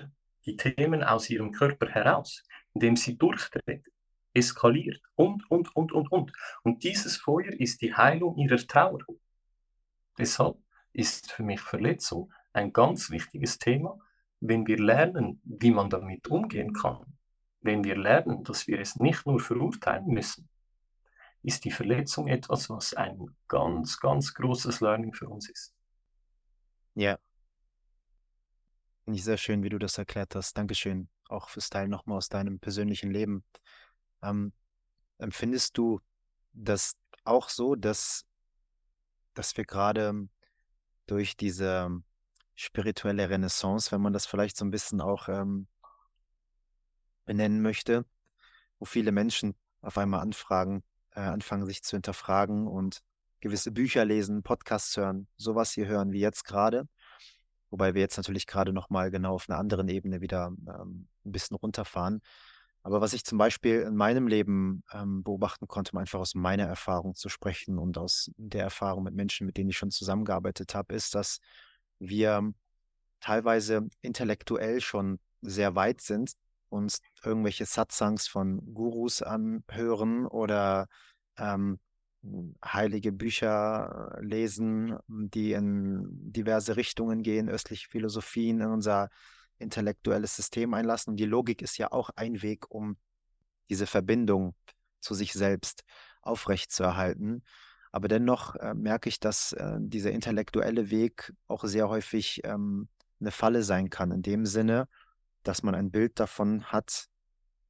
die Themen aus ihrem Körper heraus, indem sie durchdreht, eskaliert und, und, und, und, und. Und dieses Feuer ist die Heilung ihrer Trauer. Deshalb ist für mich Verletzung ein ganz wichtiges Thema, wenn wir lernen, wie man damit umgehen kann, wenn wir lernen, dass wir es nicht nur verurteilen müssen, ist die Verletzung etwas, was ein ganz, ganz großes Learning für uns ist. Ja. Finde ich sehr schön, wie du das erklärt hast. Dankeschön. Auch fürs Teil nochmal aus deinem persönlichen Leben. Ähm, empfindest du das auch so, dass, dass wir gerade durch diese spirituelle Renaissance, wenn man das vielleicht so ein bisschen auch ähm, benennen möchte, wo viele Menschen auf einmal anfragen, äh, anfangen sich zu hinterfragen und gewisse Bücher lesen, Podcasts hören, sowas hier hören wie jetzt gerade. Wobei wir jetzt natürlich gerade nochmal genau auf einer anderen Ebene wieder ähm, ein bisschen runterfahren. Aber was ich zum Beispiel in meinem Leben ähm, beobachten konnte, um einfach aus meiner Erfahrung zu sprechen und aus der Erfahrung mit Menschen, mit denen ich schon zusammengearbeitet habe, ist, dass wir teilweise intellektuell schon sehr weit sind, uns irgendwelche Satsangs von Gurus anhören oder ähm, heilige Bücher äh, lesen, die in diverse Richtungen gehen, östliche Philosophien in unser intellektuelles System einlassen. Und die Logik ist ja auch ein Weg, um diese Verbindung zu sich selbst aufrechtzuerhalten. Aber dennoch äh, merke ich, dass äh, dieser intellektuelle Weg auch sehr häufig ähm, eine Falle sein kann, in dem Sinne, dass man ein Bild davon hat,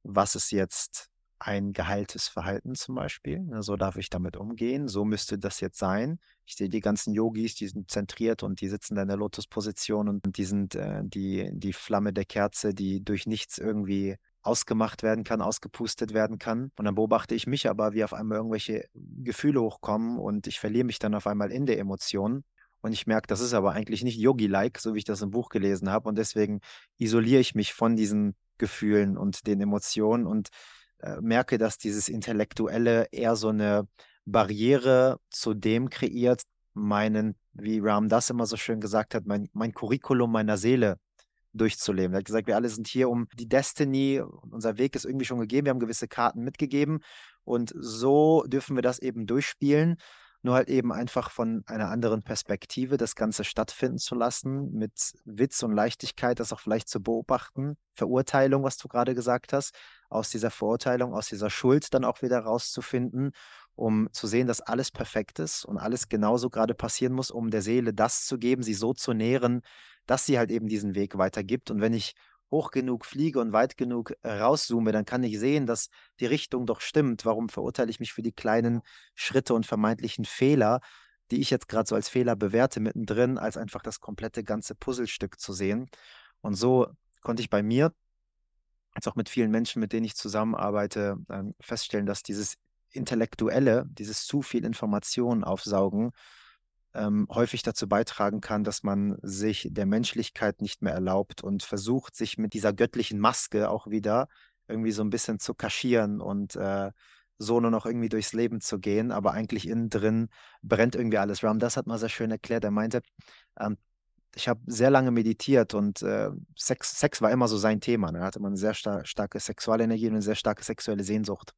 was ist jetzt ein geheiltes Verhalten zum Beispiel. Ne, so darf ich damit umgehen. So müsste das jetzt sein. Ich sehe die ganzen Yogis, die sind zentriert und die sitzen da in der Lotusposition und die sind äh, die, die Flamme der Kerze, die durch nichts irgendwie ausgemacht werden kann, ausgepustet werden kann. Und dann beobachte ich mich aber, wie auf einmal irgendwelche Gefühle hochkommen und ich verliere mich dann auf einmal in der Emotion. Und ich merke, das ist aber eigentlich nicht Yogi-like, so wie ich das im Buch gelesen habe. Und deswegen isoliere ich mich von diesen Gefühlen und den Emotionen und äh, merke, dass dieses Intellektuelle eher so eine Barriere zu dem kreiert, meinen, wie Ram das immer so schön gesagt hat, mein, mein Curriculum meiner Seele durchzuleben. Er hat gesagt, wir alle sind hier um die Destiny, unser Weg ist irgendwie schon gegeben, wir haben gewisse Karten mitgegeben und so dürfen wir das eben durchspielen nur halt eben einfach von einer anderen Perspektive das Ganze stattfinden zu lassen, mit Witz und Leichtigkeit, das auch vielleicht zu beobachten, Verurteilung, was du gerade gesagt hast, aus dieser Verurteilung, aus dieser Schuld dann auch wieder rauszufinden, um zu sehen, dass alles perfekt ist und alles genauso gerade passieren muss, um der Seele das zu geben, sie so zu nähren, dass sie halt eben diesen Weg weitergibt. Und wenn ich hoch genug fliege und weit genug äh, rauszoome, dann kann ich sehen, dass die Richtung doch stimmt. Warum verurteile ich mich für die kleinen Schritte und vermeintlichen Fehler, die ich jetzt gerade so als Fehler bewerte, mittendrin, als einfach das komplette ganze Puzzlestück zu sehen? Und so konnte ich bei mir, als auch mit vielen Menschen, mit denen ich zusammenarbeite, ähm, feststellen, dass dieses Intellektuelle, dieses zu viel Informationen aufsaugen, ähm, häufig dazu beitragen kann, dass man sich der Menschlichkeit nicht mehr erlaubt und versucht, sich mit dieser göttlichen Maske auch wieder irgendwie so ein bisschen zu kaschieren und äh, so nur noch irgendwie durchs Leben zu gehen, aber eigentlich innen drin brennt irgendwie alles. Ram, das hat mal sehr schön erklärt. Er meinte, ähm, ich habe sehr lange meditiert und äh, Sex, Sex war immer so sein Thema. Ne? hatte man eine sehr star starke Sexualenergie und eine sehr starke sexuelle Sehnsucht.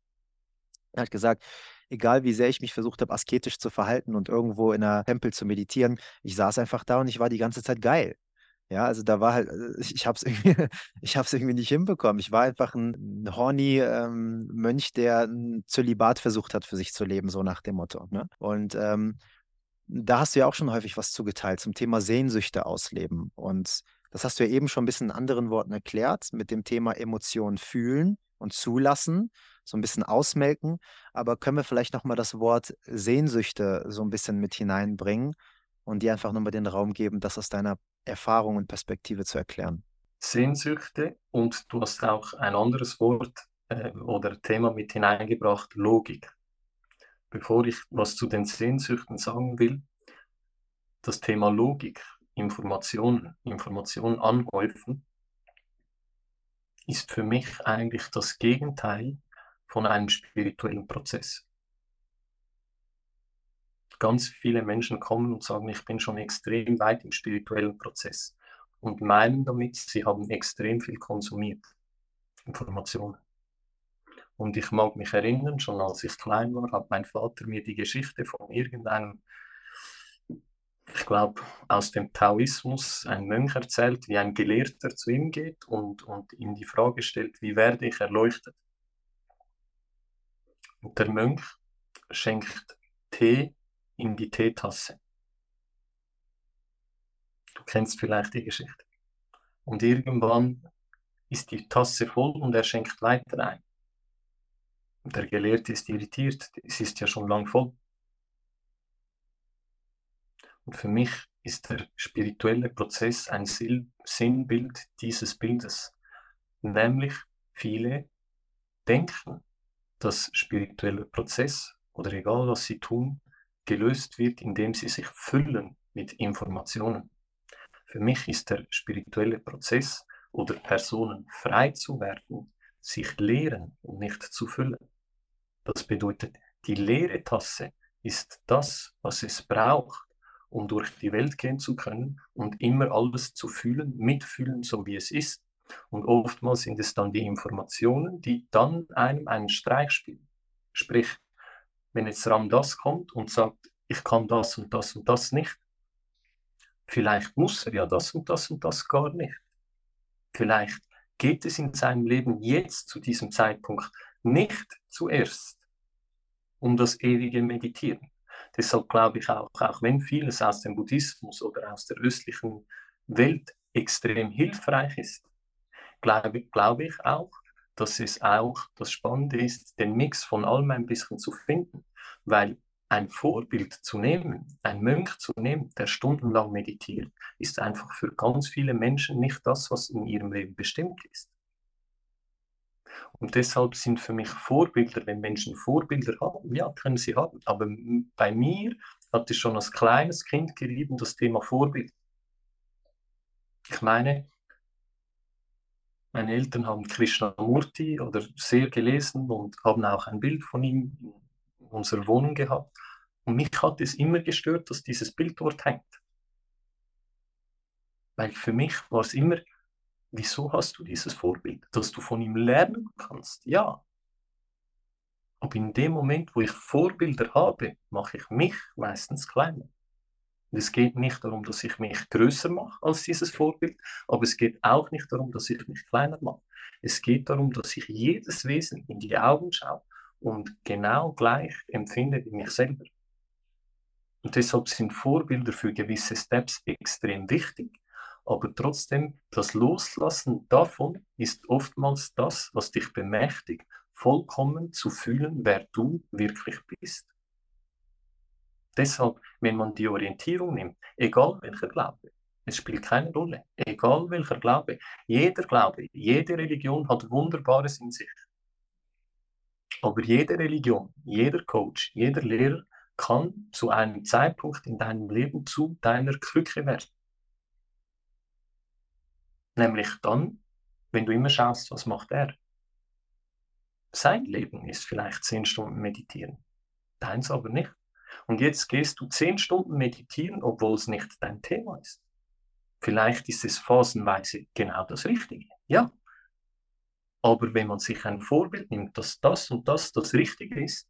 Er hat gesagt, egal wie sehr ich mich versucht habe, asketisch zu verhalten und irgendwo in einer Tempel zu meditieren, ich saß einfach da und ich war die ganze Zeit geil. Ja, also da war halt, äh, ich, ich habe es irgendwie, irgendwie nicht hinbekommen. Ich war einfach ein, ein horny ähm, Mönch, der ein Zölibat versucht hat, für sich zu leben, so nach dem Motto. Ne? Und ähm, da hast du ja auch schon häufig was zugeteilt zum Thema Sehnsüchte ausleben. Und das hast du ja eben schon ein bisschen in anderen Worten erklärt, mit dem Thema Emotionen fühlen und zulassen so ein bisschen ausmelken. Aber können wir vielleicht noch mal das Wort Sehnsüchte so ein bisschen mit hineinbringen und dir einfach nochmal den Raum geben, das aus deiner Erfahrung und Perspektive zu erklären. Sehnsüchte und du hast auch ein anderes Wort äh, oder Thema mit hineingebracht, Logik. Bevor ich was zu den Sehnsüchten sagen will, das Thema Logik, Informationen, Informationen anhäufen, ist für mich eigentlich das Gegenteil von einem spirituellen Prozess. Ganz viele Menschen kommen und sagen, ich bin schon extrem weit im spirituellen Prozess und meinen damit, sie haben extrem viel konsumiert, Informationen. Und ich mag mich erinnern, schon als ich klein war, hat mein Vater mir die Geschichte von irgendeinem, ich glaube, aus dem Taoismus, ein Mönch erzählt, wie ein Gelehrter zu ihm geht und, und ihm die Frage stellt, wie werde ich erleuchtet? Und der Mönch schenkt Tee in die Teetasse. Du kennst vielleicht die Geschichte. Und irgendwann ist die Tasse voll und er schenkt weiter ein. Der Gelehrte ist irritiert, es ist ja schon lang voll. Und für mich ist der spirituelle Prozess ein Sinnbild dieses Bildes. Nämlich viele denken, dass spiritueller Prozess oder egal was sie tun, gelöst wird, indem sie sich füllen mit Informationen. Für mich ist der spirituelle Prozess oder Personen frei zu werden, sich leeren und nicht zu füllen. Das bedeutet, die leere Tasse ist das, was es braucht, um durch die Welt gehen zu können und immer alles zu fühlen, mitfühlen, so wie es ist. Und oftmals sind es dann die Informationen, die dann einem einen Streich spielen. Sprich, wenn jetzt Ram das kommt und sagt, ich kann das und das und das nicht, vielleicht muss er ja das und das und das gar nicht. Vielleicht geht es in seinem Leben jetzt zu diesem Zeitpunkt nicht zuerst um das ewige Meditieren. Deshalb glaube ich auch, auch wenn vieles aus dem Buddhismus oder aus der östlichen Welt extrem hilfreich ist, glaube, glaube ich auch, dass es auch das Spannende ist, den Mix von allem ein bisschen zu finden, weil ein Vorbild zu nehmen, ein Mönch zu nehmen, der stundenlang meditiert, ist einfach für ganz viele Menschen nicht das, was in ihrem Leben bestimmt ist. Und deshalb sind für mich Vorbilder, wenn Menschen Vorbilder haben, ja, können sie haben. Aber bei mir hat es schon als kleines Kind gerieben, das Thema Vorbild. Ich meine, meine Eltern haben Krishnamurti oder sehr gelesen und haben auch ein Bild von ihm in unserer Wohnung gehabt. Und mich hat es immer gestört, dass dieses Bild dort hängt. Weil für mich war es immer, wieso hast du dieses Vorbild? Dass du von ihm lernen kannst, ja. Aber in dem Moment, wo ich Vorbilder habe, mache ich mich meistens kleiner. Und es geht nicht darum, dass ich mich größer mache als dieses Vorbild, aber es geht auch nicht darum, dass ich mich kleiner mache. Es geht darum, dass ich jedes Wesen in die Augen schaue und genau gleich empfinde wie mich selber. Und deshalb sind Vorbilder für gewisse Steps extrem wichtig. Aber trotzdem, das Loslassen davon ist oftmals das, was dich bemächtigt, vollkommen zu fühlen, wer du wirklich bist. Deshalb, wenn man die Orientierung nimmt, egal welcher Glaube, es spielt keine Rolle, egal welcher Glaube, jeder Glaube, jede Religion hat Wunderbares in sich. Aber jede Religion, jeder Coach, jeder Lehrer kann zu einem Zeitpunkt in deinem Leben zu deiner Krücke werden. Nämlich dann, wenn du immer schaust, was macht er. Sein Leben ist vielleicht zehn Stunden meditieren, deins aber nicht. Und jetzt gehst du zehn Stunden meditieren, obwohl es nicht dein Thema ist. Vielleicht ist es phasenweise genau das Richtige, ja. Aber wenn man sich ein Vorbild nimmt, dass das und das das Richtige ist,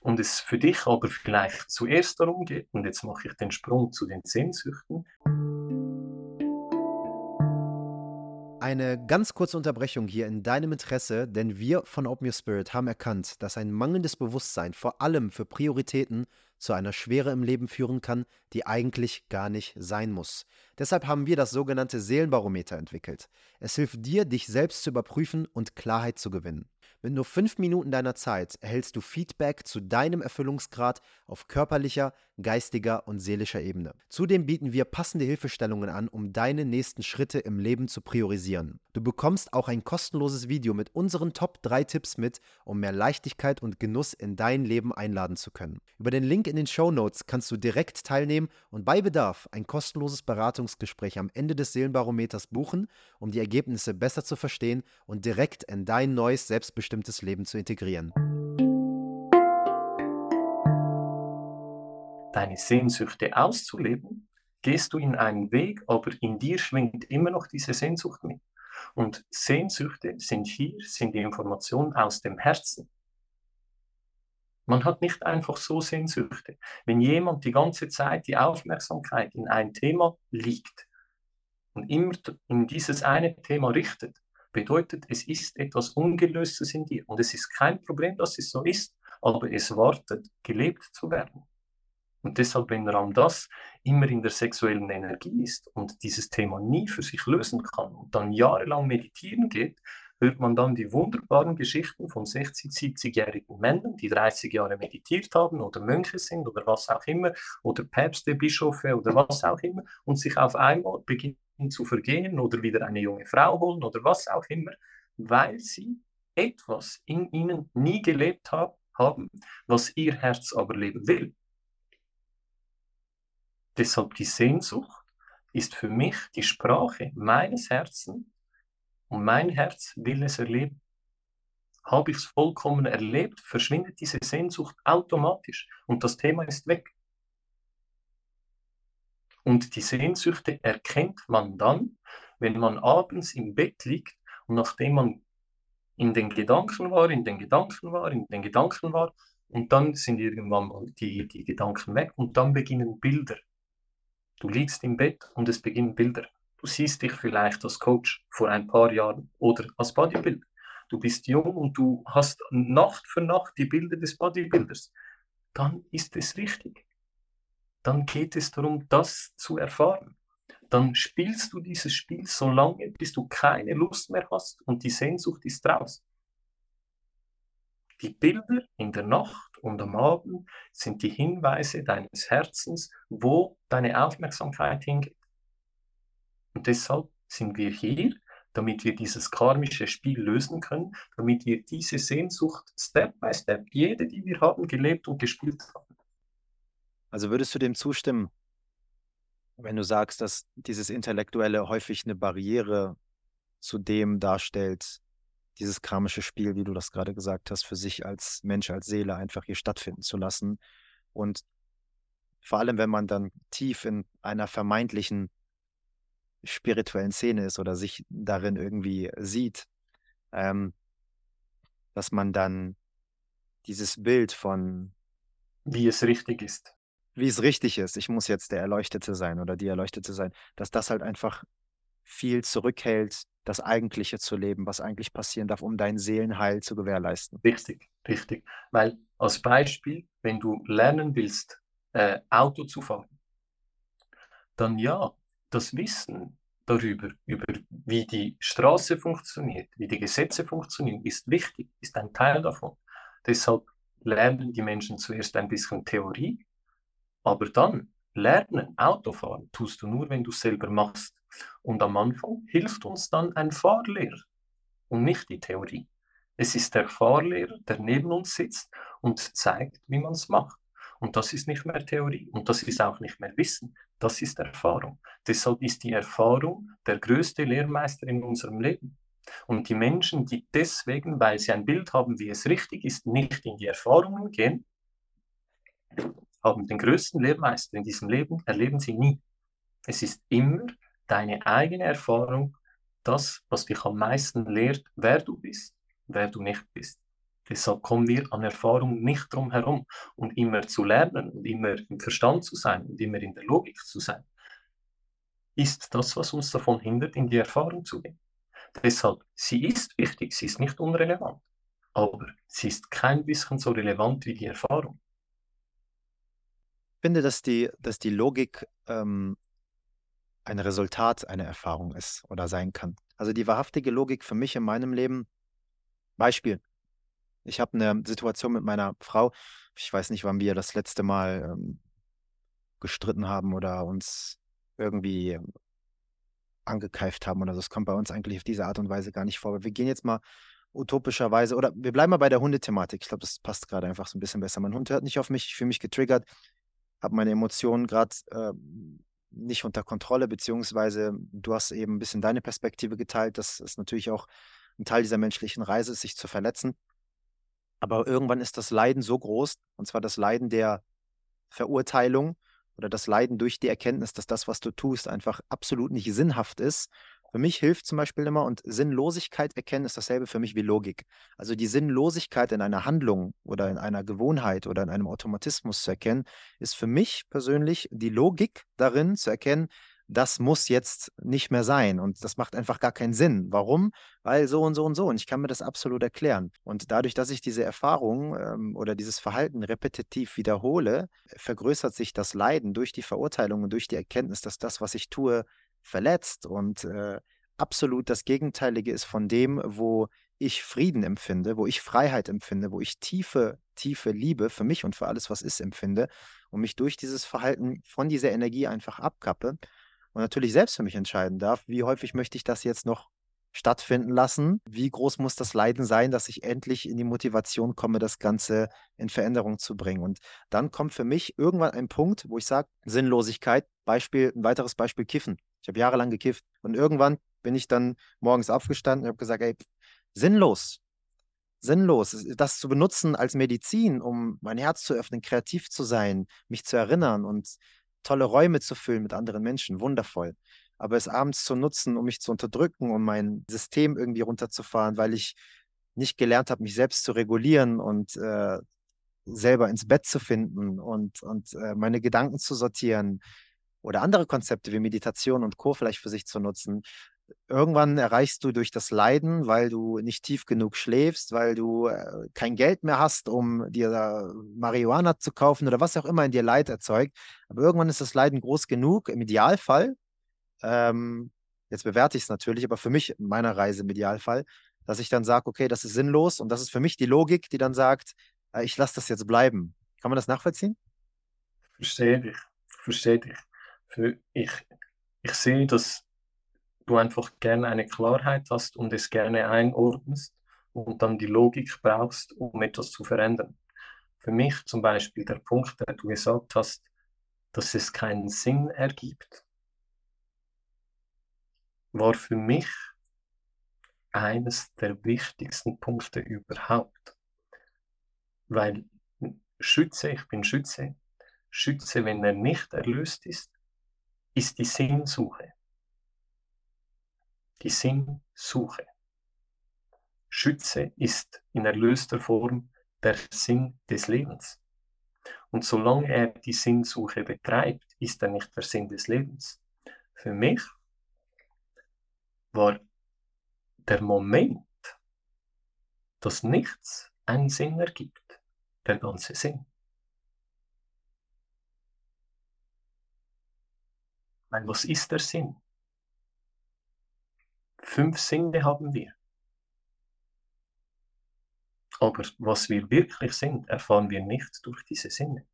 und es für dich aber vielleicht zuerst darum geht, und jetzt mache ich den Sprung zu den Sehnsüchten. Eine ganz kurze Unterbrechung hier in deinem Interesse, denn wir von Open Your Spirit haben erkannt, dass ein mangelndes Bewusstsein vor allem für Prioritäten zu einer Schwere im Leben führen kann, die eigentlich gar nicht sein muss. Deshalb haben wir das sogenannte Seelenbarometer entwickelt. Es hilft dir, dich selbst zu überprüfen und Klarheit zu gewinnen. Mit nur fünf Minuten deiner Zeit erhältst du Feedback zu deinem Erfüllungsgrad auf körperlicher, geistiger und seelischer Ebene. Zudem bieten wir passende Hilfestellungen an, um deine nächsten Schritte im Leben zu priorisieren. Du bekommst auch ein kostenloses Video mit unseren Top 3 Tipps mit, um mehr Leichtigkeit und Genuss in dein Leben einladen zu können. Über den Link in den Show Notes kannst du direkt teilnehmen und bei Bedarf ein kostenloses Beratungsgespräch am Ende des Seelenbarometers buchen, um die Ergebnisse besser zu verstehen und direkt in dein neues Selbstbestimmtes selbstbestimmtes Leben zu integrieren. Deine Sehnsüchte auszuleben, gehst du in einen Weg, aber in dir schwingt immer noch diese Sehnsucht mit. Und Sehnsüchte sind hier, sind die Informationen aus dem Herzen. Man hat nicht einfach so Sehnsüchte. Wenn jemand die ganze Zeit die Aufmerksamkeit in ein Thema liegt und immer in dieses eine Thema richtet, bedeutet, es ist etwas Ungelöstes in dir. Und es ist kein Problem, dass es so ist, aber es wartet, gelebt zu werden. Und deshalb, wenn Ram das immer in der sexuellen Energie ist und dieses Thema nie für sich lösen kann und dann jahrelang meditieren geht, hört man dann die wunderbaren Geschichten von 60, 70-jährigen Männern, die 30 Jahre meditiert haben oder Mönche sind oder was auch immer oder Päpste, Bischöfe oder was auch immer und sich auf einmal beginnen zu vergehen oder wieder eine junge Frau holen oder was auch immer, weil sie etwas in ihnen nie gelebt haben, was ihr Herz aber leben will. Deshalb die Sehnsucht ist für mich die Sprache meines Herzens und mein Herz will es erleben. Habe ich es vollkommen erlebt, verschwindet diese Sehnsucht automatisch und das Thema ist weg. Und die Sehnsüchte erkennt man dann, wenn man abends im Bett liegt und nachdem man in den Gedanken war, in den Gedanken war, in den Gedanken war, und dann sind irgendwann mal die, die Gedanken weg und dann beginnen Bilder. Du liegst im Bett und es beginnen Bilder. Du siehst dich vielleicht als Coach vor ein paar Jahren oder als Bodybuilder. Du bist jung und du hast Nacht für Nacht die Bilder des Bodybuilders. Dann ist es richtig dann geht es darum, das zu erfahren. Dann spielst du dieses Spiel so lange, bis du keine Lust mehr hast und die Sehnsucht ist raus. Die Bilder in der Nacht und am Abend sind die Hinweise deines Herzens, wo deine Aufmerksamkeit hingeht. Und deshalb sind wir hier, damit wir dieses karmische Spiel lösen können, damit wir diese Sehnsucht Step by Step, jede, die wir haben, gelebt und gespielt haben. Also würdest du dem zustimmen, wenn du sagst, dass dieses Intellektuelle häufig eine Barriere zu dem darstellt, dieses karmische Spiel, wie du das gerade gesagt hast, für sich als Mensch, als Seele einfach hier stattfinden zu lassen. Und vor allem, wenn man dann tief in einer vermeintlichen spirituellen Szene ist oder sich darin irgendwie sieht, ähm, dass man dann dieses Bild von wie es richtig ist wie es richtig ist, ich muss jetzt der Erleuchtete sein oder die Erleuchtete sein, dass das halt einfach viel zurückhält, das Eigentliche zu leben, was eigentlich passieren darf, um dein Seelenheil zu gewährleisten. Richtig, richtig. Weil als Beispiel, wenn du lernen willst, äh, Auto zu fahren, dann ja, das Wissen darüber, über wie die Straße funktioniert, wie die Gesetze funktionieren, ist wichtig, ist ein Teil davon. Deshalb lernen die Menschen zuerst ein bisschen Theorie aber dann lernen, Autofahren, tust du nur, wenn du es selber machst. Und am Anfang hilft uns dann ein Fahrlehrer und nicht die Theorie. Es ist der Fahrlehrer, der neben uns sitzt und zeigt, wie man es macht. Und das ist nicht mehr Theorie und das ist auch nicht mehr Wissen, das ist Erfahrung. Deshalb ist die Erfahrung der größte Lehrmeister in unserem Leben. Und die Menschen, die deswegen, weil sie ein Bild haben, wie es richtig ist, nicht in die Erfahrungen gehen, haben den größten Lehrmeister in diesem Leben, erleben sie nie. Es ist immer deine eigene Erfahrung, das, was dich am meisten lehrt, wer du bist, wer du nicht bist. Deshalb kommen wir an Erfahrung nicht drum herum. Und immer zu lernen und immer im Verstand zu sein und immer in der Logik zu sein, ist das, was uns davon hindert, in die Erfahrung zu gehen. Deshalb, sie ist wichtig, sie ist nicht unrelevant, aber sie ist kein bisschen so relevant wie die Erfahrung finde, dass die, dass die Logik ähm, ein Resultat einer Erfahrung ist oder sein kann. Also die wahrhaftige Logik für mich in meinem Leben, Beispiel, Ich habe eine Situation mit meiner Frau. Ich weiß nicht, wann wir das letzte Mal ähm, gestritten haben oder uns irgendwie angekeift haben oder so. Das kommt bei uns eigentlich auf diese Art und Weise gar nicht vor. Aber wir gehen jetzt mal utopischerweise oder wir bleiben mal bei der Hundethematik. Ich glaube, das passt gerade einfach so ein bisschen besser. Mein Hund hört nicht auf mich, ich fühle mich getriggert, habe meine Emotionen gerade äh, nicht unter Kontrolle, beziehungsweise du hast eben ein bisschen deine Perspektive geteilt, dass es natürlich auch ein Teil dieser menschlichen Reise ist, sich zu verletzen. Aber irgendwann ist das Leiden so groß, und zwar das Leiden der Verurteilung oder das Leiden durch die Erkenntnis, dass das, was du tust, einfach absolut nicht sinnhaft ist. Für mich hilft zum Beispiel immer, und Sinnlosigkeit erkennen ist dasselbe für mich wie Logik. Also die Sinnlosigkeit in einer Handlung oder in einer Gewohnheit oder in einem Automatismus zu erkennen, ist für mich persönlich die Logik darin zu erkennen, das muss jetzt nicht mehr sein und das macht einfach gar keinen Sinn. Warum? Weil so und so und so und ich kann mir das absolut erklären. Und dadurch, dass ich diese Erfahrung ähm, oder dieses Verhalten repetitiv wiederhole, vergrößert sich das Leiden durch die Verurteilung und durch die Erkenntnis, dass das, was ich tue, verletzt und äh, absolut das Gegenteilige ist von dem, wo ich Frieden empfinde, wo ich Freiheit empfinde, wo ich tiefe, tiefe Liebe für mich und für alles, was ist, empfinde und mich durch dieses Verhalten von dieser Energie einfach abkappe und natürlich selbst für mich entscheiden darf, wie häufig möchte ich das jetzt noch stattfinden lassen? Wie groß muss das Leiden sein, dass ich endlich in die Motivation komme, das Ganze in Veränderung zu bringen? Und dann kommt für mich irgendwann ein Punkt, wo ich sage, Sinnlosigkeit, Beispiel, ein weiteres Beispiel Kiffen. Ich habe jahrelang gekifft und irgendwann bin ich dann morgens aufgestanden und habe gesagt, ey, sinnlos. Sinnlos, das zu benutzen als Medizin, um mein Herz zu öffnen, kreativ zu sein, mich zu erinnern und tolle Räume zu füllen mit anderen Menschen, wundervoll. Aber es abends zu nutzen, um mich zu unterdrücken, um mein System irgendwie runterzufahren, weil ich nicht gelernt habe, mich selbst zu regulieren und äh, selber ins Bett zu finden und, und äh, meine Gedanken zu sortieren oder andere Konzepte wie Meditation und Co. vielleicht für sich zu nutzen. Irgendwann erreichst du durch das Leiden, weil du nicht tief genug schläfst, weil du äh, kein Geld mehr hast, um dir Marihuana zu kaufen oder was auch immer in dir Leid erzeugt. Aber irgendwann ist das Leiden groß genug, im Idealfall. Ähm, jetzt bewerte ich es natürlich, aber für mich in meiner Reise im Idealfall, dass ich dann sage, okay, das ist sinnlos und das ist für mich die Logik, die dann sagt, äh, ich lasse das jetzt bleiben. Kann man das nachvollziehen? Verstehe dich, verstehe dich. Für ich, ich sehe, dass du einfach gerne eine Klarheit hast und es gerne einordnest und dann die Logik brauchst, um etwas zu verändern. Für mich zum Beispiel der Punkt, der du gesagt hast, dass es keinen Sinn ergibt, war für mich eines der wichtigsten Punkte überhaupt. Weil Schütze, ich bin Schütze, Schütze, wenn er nicht erlöst ist, ist die Sinnsuche die Sinnsuche. Schütze ist in erlöster Form der Sinn des Lebens. Und solange er die Sinnsuche betreibt, ist er nicht der Sinn des Lebens. Für mich war der Moment, dass nichts einen Sinn ergibt, der ganze Sinn. Weil was ist der Sinn? Fünf Sinne haben wir. Aber was wir wirklich sind, erfahren wir nicht durch diese Sinne.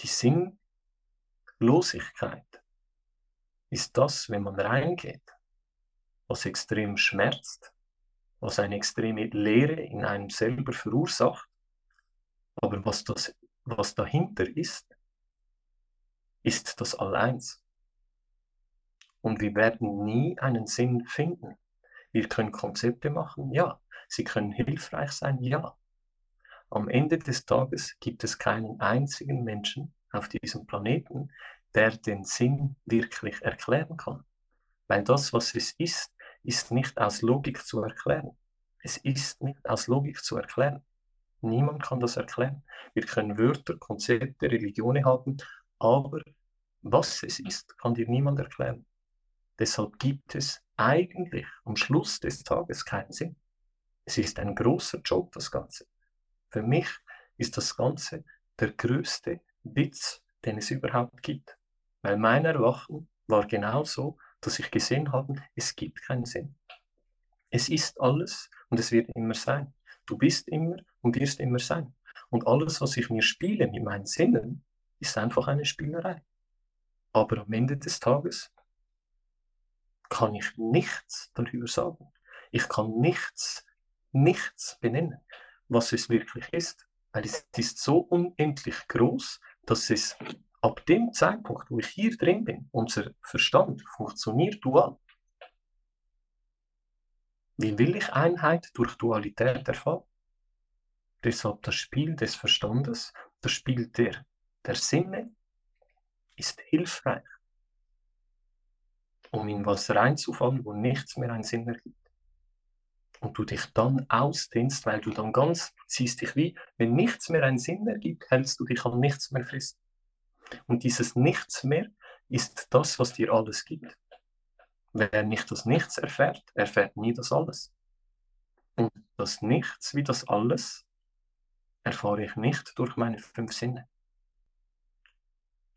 Die Sinnlosigkeit ist das, wenn man reingeht, was extrem schmerzt, was eine extreme Leere in einem selber verursacht, aber was, das, was dahinter ist, ist das Alleins. Und wir werden nie einen Sinn finden. Wir können Konzepte machen, ja. Sie können hilfreich sein, ja. Am Ende des Tages gibt es keinen einzigen Menschen auf diesem Planeten, der den Sinn wirklich erklären kann. Weil das, was es ist, ist nicht aus Logik zu erklären. Es ist nicht aus Logik zu erklären. Niemand kann das erklären. Wir können Wörter, Konzepte, Religionen haben, aber was es ist, kann dir niemand erklären. Deshalb gibt es eigentlich am Schluss des Tages keinen Sinn. Es ist ein großer Job, das Ganze. Für mich ist das Ganze der größte Witz, den es überhaupt gibt. Weil mein Erwachen war genauso, dass ich gesehen habe, es gibt keinen Sinn. Es ist alles und es wird immer sein. Du bist immer und wirst immer sein. Und alles, was ich mir spiele mit meinen Sinnen, ist einfach eine Spielerei. Aber am Ende des Tages kann ich nichts darüber sagen. Ich kann nichts, nichts benennen, was es wirklich ist. Weil es ist so unendlich groß, dass es ab dem Zeitpunkt, wo ich hier drin bin, unser Verstand funktioniert dual. Wie will ich Einheit durch Dualität erfahren? Deshalb das Spiel des Verstandes, das Spiel der, der Sinne ist hilfreich, um in was reinzufallen, wo nichts mehr einen Sinn ergibt. Und du dich dann ausdehnst, weil du dann ganz ziehst dich wie, wenn nichts mehr einen Sinn ergibt, hältst du dich an nichts mehr fest. Und dieses Nichts mehr ist das, was dir alles gibt. Wer nicht das Nichts erfährt, erfährt nie das Alles. Und das Nichts wie das Alles erfahre ich nicht durch meine fünf Sinne.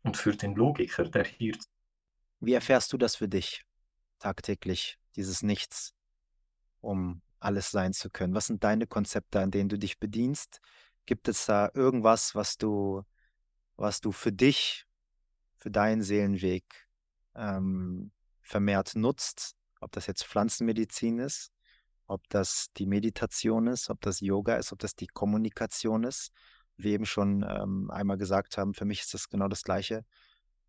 Und für den Logiker, der hier. Wie erfährst du das für dich tagtäglich, dieses Nichts, um alles sein zu können? Was sind deine Konzepte, an denen du dich bedienst? Gibt es da irgendwas, was du, was du für dich, für deinen Seelenweg ähm, vermehrt nutzt? Ob das jetzt Pflanzenmedizin ist, ob das die Meditation ist, ob das Yoga ist, ob das die Kommunikation ist. Wie eben schon ähm, einmal gesagt haben, für mich ist das genau das Gleiche.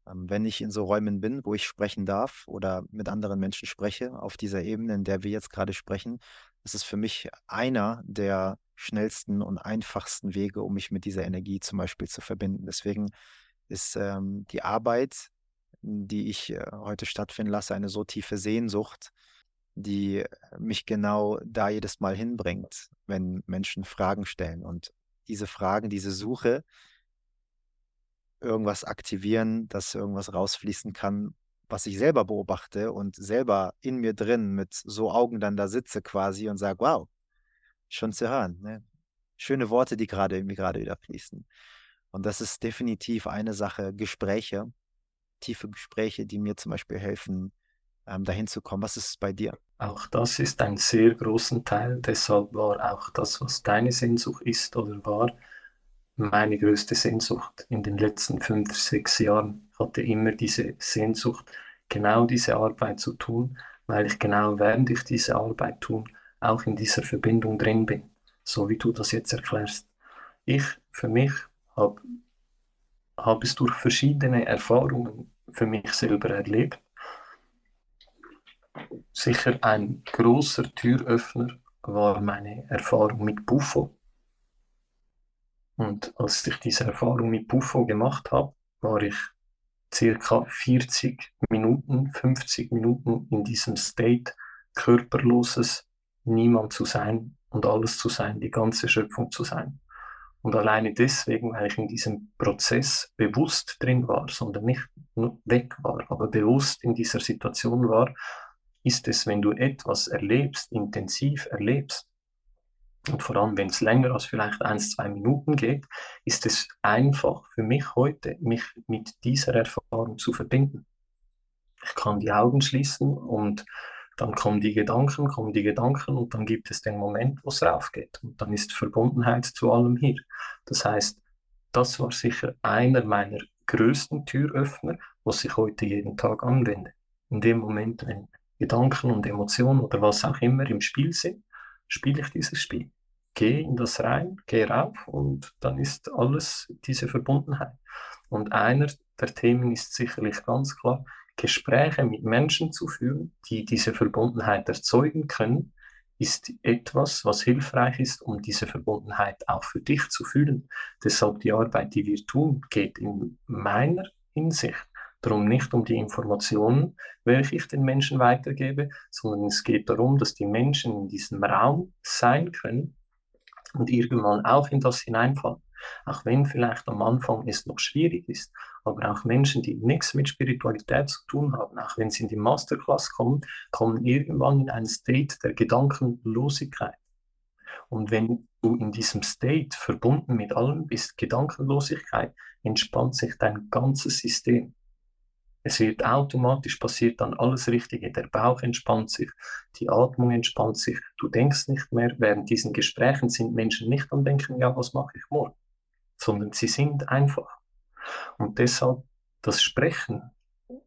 Ähm, wenn ich in so Räumen bin, wo ich sprechen darf oder mit anderen Menschen spreche, auf dieser Ebene, in der wir jetzt gerade sprechen, ist für mich einer der schnellsten und einfachsten Wege, um mich mit dieser Energie zum Beispiel zu verbinden. Deswegen ist ähm, die Arbeit, die ich äh, heute stattfinden lasse, eine so tiefe Sehnsucht, die mich genau da jedes Mal hinbringt, wenn Menschen Fragen stellen. Und diese Fragen, diese Suche, irgendwas aktivieren, dass irgendwas rausfließen kann, was ich selber beobachte und selber in mir drin mit so Augen dann da sitze quasi und sage, wow, schon zu hören. Ne? Schöne Worte, die gerade irgendwie gerade wieder fließen. Und das ist definitiv eine Sache, Gespräche, tiefe Gespräche, die mir zum Beispiel helfen, ähm, dahin zu kommen. Was ist bei dir? Auch das ist ein sehr großer Teil. Deshalb war auch das, was deine Sehnsucht ist oder war, meine größte Sehnsucht in den letzten fünf, sechs Jahren. Ich hatte immer diese Sehnsucht, genau diese Arbeit zu tun, weil ich genau während ich diese Arbeit tun, auch in dieser Verbindung drin bin, so wie du das jetzt erklärst. Ich für mich habe hab es durch verschiedene Erfahrungen für mich selber erlebt. Sicher ein großer Türöffner war meine Erfahrung mit Buffo. Und als ich diese Erfahrung mit Buffo gemacht habe, war ich circa 40 Minuten, 50 Minuten in diesem State, körperloses, niemand zu sein und alles zu sein, die ganze Schöpfung zu sein. Und alleine deswegen, weil ich in diesem Prozess bewusst drin war, sondern nicht weg war, aber bewusst in dieser Situation war, ist es, wenn du etwas erlebst, intensiv erlebst, und vor allem, wenn es länger als vielleicht ein, zwei Minuten geht, ist es einfach für mich heute, mich mit dieser Erfahrung zu verbinden. Ich kann die Augen schließen und dann kommen die Gedanken, kommen die Gedanken und dann gibt es den Moment, wo es raufgeht. Und dann ist Verbundenheit zu allem hier. Das heißt, das war sicher einer meiner größten Türöffner, was ich heute jeden Tag anwende. In dem Moment, wenn Gedanken und Emotionen oder was auch immer im Spiel sind, spiele ich dieses Spiel. Geh in das rein, geh rauf und dann ist alles diese Verbundenheit. Und einer der Themen ist sicherlich ganz klar, Gespräche mit Menschen zu führen, die diese Verbundenheit erzeugen können, ist etwas, was hilfreich ist, um diese Verbundenheit auch für dich zu fühlen. Deshalb die Arbeit, die wir tun, geht in meiner Hinsicht darum nicht um die Informationen, welche ich den Menschen weitergebe, sondern es geht darum, dass die Menschen in diesem Raum sein können und irgendwann auch in das hineinfallen. Auch wenn vielleicht am Anfang es noch schwierig ist, aber auch Menschen, die nichts mit Spiritualität zu tun haben, auch wenn sie in die Masterclass kommen, kommen irgendwann in einen State der Gedankenlosigkeit. Und wenn du in diesem State verbunden mit allem bist, Gedankenlosigkeit, entspannt sich dein ganzes System. Es wird automatisch passiert dann alles Richtige. Der Bauch entspannt sich, die Atmung entspannt sich. Du denkst nicht mehr. Während diesen Gesprächen sind Menschen nicht am Denken, ja, was mache ich morgen? Sondern sie sind einfach. Und deshalb das Sprechen,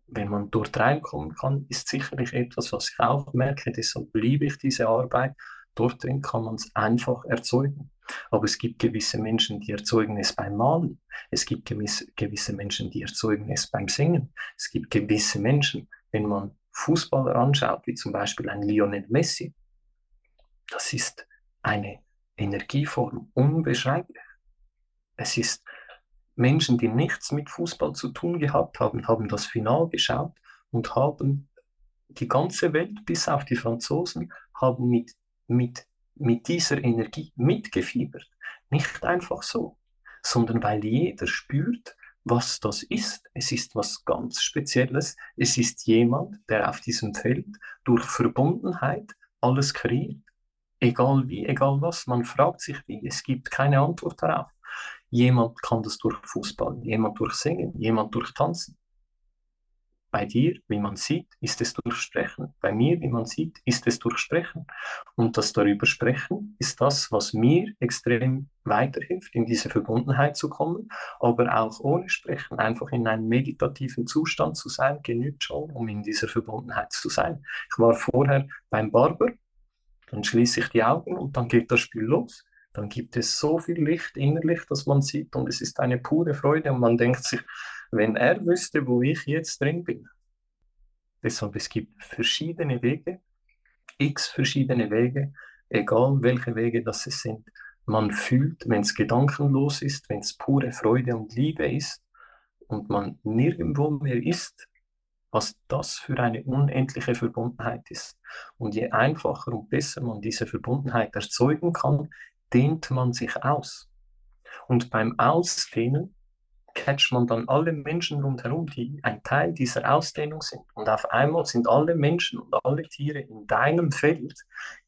wenn man dort reinkommen kann, ist sicherlich etwas, was ich auch merke. Deshalb liebe ich diese Arbeit. Dort drin kann man es einfach erzeugen. Aber es gibt gewisse Menschen, die erzeugen es beim Malen. Es gibt gewisse, Menschen, die erzeugen es beim Singen. Es gibt gewisse Menschen, wenn man Fußballer anschaut, wie zum Beispiel ein Lionel Messi, das ist eine Energieform unbeschreiblich. Es ist Menschen, die nichts mit Fußball zu tun gehabt haben, haben das Final geschaut und haben die ganze Welt, bis auf die Franzosen, haben mit, mit mit dieser Energie mitgefiebert. Nicht einfach so, sondern weil jeder spürt, was das ist. Es ist was ganz Spezielles. Es ist jemand, der auf diesem Feld durch Verbundenheit alles kreiert. Egal wie, egal was. Man fragt sich wie. Es gibt keine Antwort darauf. Jemand kann das durch Fußball, jemand durch Singen, jemand durch Tanzen. Bei dir, wie man sieht, ist es durch Sprechen. Bei mir, wie man sieht, ist es durch Sprechen. Und das darüber sprechen ist das, was mir extrem weiterhilft, in diese Verbundenheit zu kommen, aber auch ohne Sprechen, einfach in einem meditativen Zustand zu sein, genügt schon, um in dieser Verbundenheit zu sein. Ich war vorher beim Barber, dann schließe ich die Augen und dann geht das Spiel los dann gibt es so viel Licht innerlich, dass man sieht und es ist eine pure Freude und man denkt sich, wenn er wüsste, wo ich jetzt drin bin. Deshalb, es gibt verschiedene Wege, x verschiedene Wege, egal welche Wege das sind. Man fühlt, wenn es gedankenlos ist, wenn es pure Freude und Liebe ist und man nirgendwo mehr ist, was das für eine unendliche Verbundenheit ist. Und je einfacher und besser man diese Verbundenheit erzeugen kann, dehnt man sich aus. Und beim Ausdehnen catcht man dann alle Menschen rundherum, die ein Teil dieser Ausdehnung sind. Und auf einmal sind alle Menschen und alle Tiere in deinem Feld,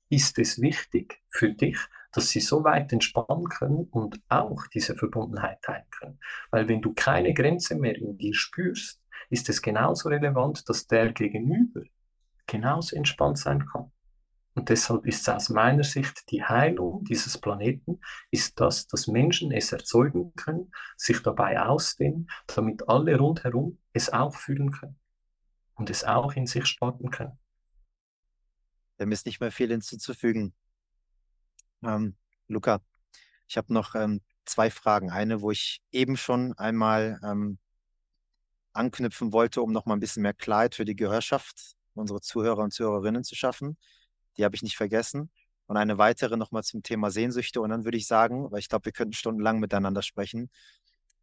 ist es wichtig für dich, dass sie so weit entspannen können und auch diese Verbundenheit teilen können. Weil wenn du keine Grenze mehr in dir spürst, ist es genauso relevant, dass der Gegenüber genauso entspannt sein kann. Und deshalb ist es aus meiner Sicht die Heilung dieses Planeten, ist das, dass Menschen es erzeugen können, sich dabei ausdehnen, damit alle rundherum es auch fühlen können und es auch in sich starten können. Dem ist nicht mehr viel hinzuzufügen. Ähm, Luca, ich habe noch ähm, zwei Fragen. Eine, wo ich eben schon einmal ähm, anknüpfen wollte, um noch mal ein bisschen mehr Klarheit für die Gehörschaft, unsere Zuhörer und Zuhörerinnen zu schaffen die habe ich nicht vergessen. Und eine weitere nochmal zum Thema Sehnsüchte. Und dann würde ich sagen, weil ich glaube, wir könnten stundenlang miteinander sprechen,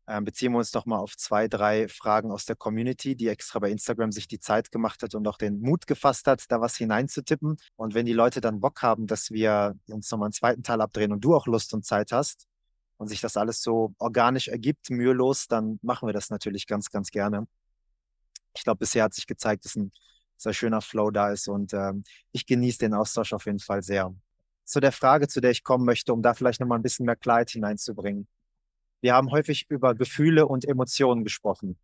äh, beziehen wir uns nochmal auf zwei, drei Fragen aus der Community, die extra bei Instagram sich die Zeit gemacht hat und auch den Mut gefasst hat, da was hineinzutippen. Und wenn die Leute dann Bock haben, dass wir uns nochmal einen zweiten Teil abdrehen und du auch Lust und Zeit hast und sich das alles so organisch ergibt, mühelos, dann machen wir das natürlich ganz, ganz gerne. Ich glaube, bisher hat sich gezeigt, dass ein sehr schöner Flow da ist und ähm, ich genieße den Austausch auf jeden Fall sehr. Zu der Frage, zu der ich kommen möchte, um da vielleicht nochmal ein bisschen mehr Klarheit hineinzubringen. Wir haben häufig über Gefühle und Emotionen gesprochen.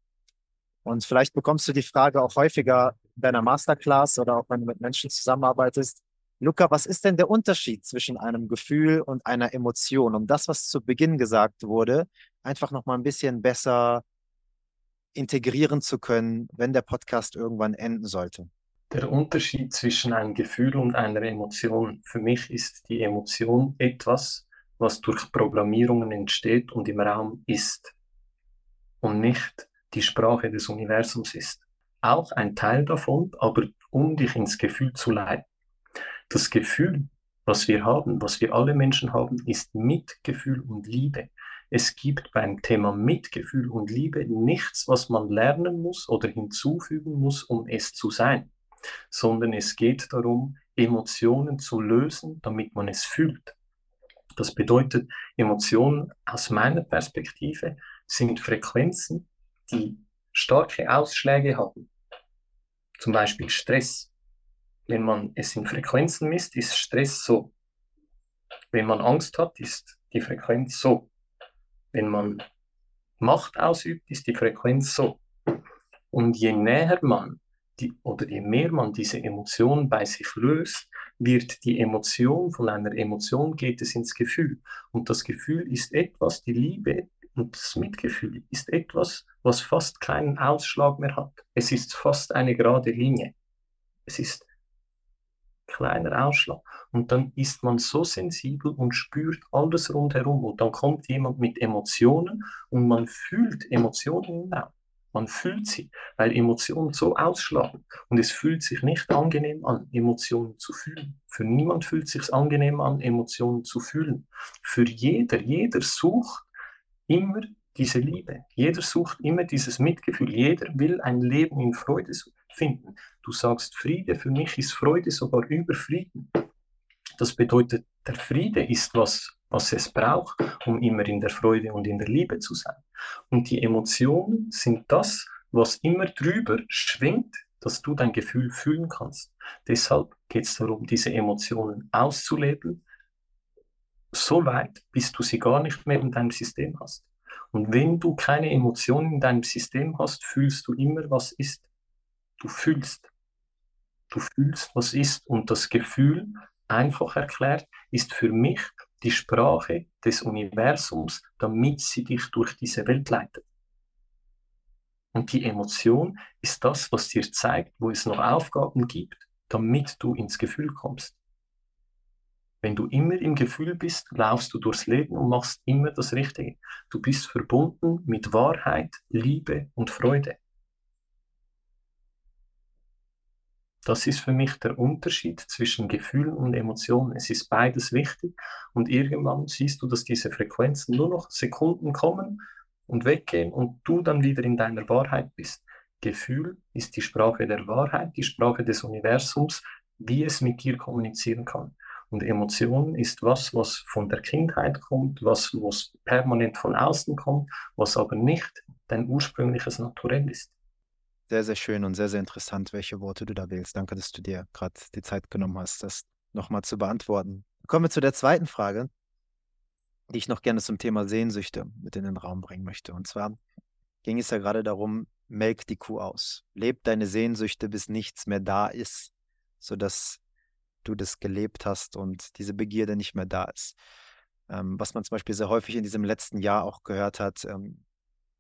Und vielleicht bekommst du die Frage auch häufiger in deiner Masterclass oder auch wenn du mit Menschen zusammenarbeitest. Luca, was ist denn der Unterschied zwischen einem Gefühl und einer Emotion? Um das, was zu Beginn gesagt wurde, einfach nochmal ein bisschen besser integrieren zu können, wenn der Podcast irgendwann enden sollte? Der Unterschied zwischen einem Gefühl und einer Emotion, für mich ist die Emotion etwas, was durch Programmierungen entsteht und im Raum ist und nicht die Sprache des Universums ist. Auch ein Teil davon, aber um dich ins Gefühl zu leiten. Das Gefühl, was wir haben, was wir alle Menschen haben, ist Mitgefühl und Liebe. Es gibt beim Thema Mitgefühl und Liebe nichts, was man lernen muss oder hinzufügen muss, um es zu sein, sondern es geht darum, Emotionen zu lösen, damit man es fühlt. Das bedeutet, Emotionen aus meiner Perspektive sind Frequenzen, die starke Ausschläge haben. Zum Beispiel Stress. Wenn man es in Frequenzen misst, ist Stress so. Wenn man Angst hat, ist die Frequenz so wenn man Macht ausübt, ist die Frequenz so. Und je näher man die, oder je mehr man diese Emotion bei sich löst, wird die Emotion, von einer Emotion geht es ins Gefühl. Und das Gefühl ist etwas, die Liebe und das Mitgefühl ist etwas, was fast keinen Ausschlag mehr hat. Es ist fast eine gerade Linie. Es ist kleiner Ausschlag. Und dann ist man so sensibel und spürt alles rundherum. Und dann kommt jemand mit Emotionen und man fühlt Emotionen hinaus. Man fühlt sie, weil Emotionen so ausschlagen. Und es fühlt sich nicht angenehm an, Emotionen zu fühlen. Für niemand fühlt es sich angenehm an, Emotionen zu fühlen. Für jeder, jeder sucht immer diese Liebe. Jeder sucht immer dieses Mitgefühl. Jeder will ein Leben in Freude finden. Du sagst, Friede, für mich ist Freude sogar über Frieden. Das bedeutet, der Friede ist was, was es braucht, um immer in der Freude und in der Liebe zu sein. Und die Emotionen sind das, was immer drüber schwingt, dass du dein Gefühl fühlen kannst. Deshalb geht es darum, diese Emotionen auszuleben, so weit, bis du sie gar nicht mehr in deinem System hast. Und wenn du keine Emotionen in deinem System hast, fühlst du immer, was ist. Du fühlst. Du fühlst, was ist. Und das Gefühl, einfach erklärt, ist für mich die Sprache des Universums, damit sie dich durch diese Welt leitet. Und die Emotion ist das, was dir zeigt, wo es noch Aufgaben gibt, damit du ins Gefühl kommst. Wenn du immer im Gefühl bist, laufst du durchs Leben und machst immer das Richtige. Du bist verbunden mit Wahrheit, Liebe und Freude. Das ist für mich der Unterschied zwischen Gefühlen und Emotionen. Es ist beides wichtig und irgendwann siehst du, dass diese Frequenzen nur noch Sekunden kommen und weggehen und du dann wieder in deiner Wahrheit bist. Gefühl ist die Sprache der Wahrheit, die Sprache des Universums, wie es mit dir kommunizieren kann. Und Emotion ist was, was von der Kindheit kommt, was, was permanent von außen kommt, was aber nicht dein ursprüngliches Naturell ist. Sehr, sehr schön und sehr, sehr interessant, welche Worte du da wählst. Danke, dass du dir gerade die Zeit genommen hast, das nochmal zu beantworten. Kommen wir zu der zweiten Frage, die ich noch gerne zum Thema Sehnsüchte mit in den Raum bringen möchte. Und zwar ging es ja gerade darum, melk die Kuh aus. Leb deine Sehnsüchte, bis nichts mehr da ist, sodass du das gelebt hast und diese Begierde nicht mehr da ist. Ähm, was man zum Beispiel sehr häufig in diesem letzten Jahr auch gehört hat, ähm,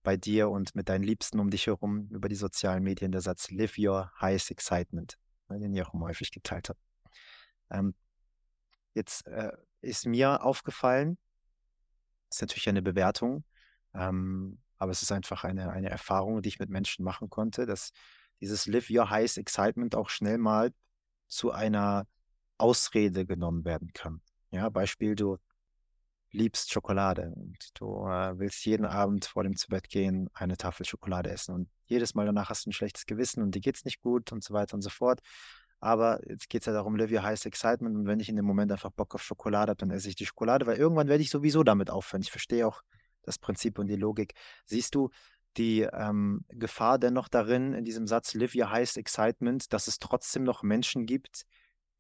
bei dir und mit deinen Liebsten um dich herum über die sozialen Medien, der Satz Live Your Highest Excitement, ne, den ihr auch immer häufig geteilt habt. Ähm, jetzt äh, ist mir aufgefallen, ist natürlich eine Bewertung, ähm, aber es ist einfach eine, eine Erfahrung, die ich mit Menschen machen konnte, dass dieses Live Your Highest Excitement auch schnell mal zu einer Ausrede genommen werden kann. Ja, Beispiel, du liebst Schokolade und du äh, willst jeden Abend vor dem Zubettgehen eine Tafel Schokolade essen und jedes Mal danach hast du ein schlechtes Gewissen und dir geht's nicht gut und so weiter und so fort. Aber jetzt geht es ja darum, live your highest excitement und wenn ich in dem Moment einfach Bock auf Schokolade habe, dann esse ich die Schokolade, weil irgendwann werde ich sowieso damit aufhören. Ich verstehe auch das Prinzip und die Logik. Siehst du die ähm, Gefahr dennoch darin, in diesem Satz your highest excitement, dass es trotzdem noch Menschen gibt,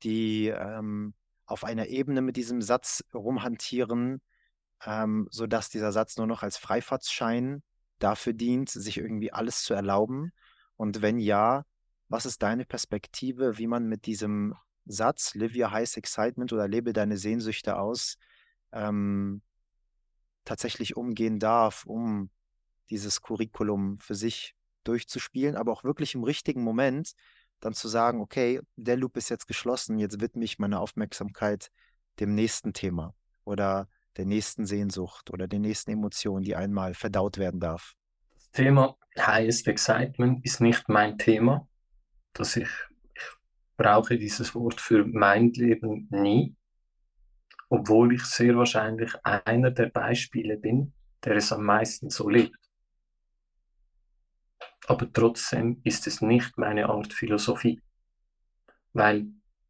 die ähm, auf einer Ebene mit diesem Satz rumhantieren, ähm, sodass dieser Satz nur noch als Freifahrtsschein dafür dient, sich irgendwie alles zu erlauben? Und wenn ja, was ist deine Perspektive, wie man mit diesem Satz, live your highest excitement oder lebe deine Sehnsüchte aus, ähm, tatsächlich umgehen darf, um dieses Curriculum für sich durchzuspielen, aber auch wirklich im richtigen Moment dann zu sagen, okay, der Loop ist jetzt geschlossen, jetzt widme ich meine Aufmerksamkeit dem nächsten Thema oder der nächsten Sehnsucht oder der nächsten Emotion, die einmal verdaut werden darf. Das Thema Highest Excitement ist nicht mein Thema. Dass ich, ich brauche dieses Wort für mein Leben nie, obwohl ich sehr wahrscheinlich einer der Beispiele bin, der es am meisten so lebt aber trotzdem ist es nicht meine Art Philosophie. Weil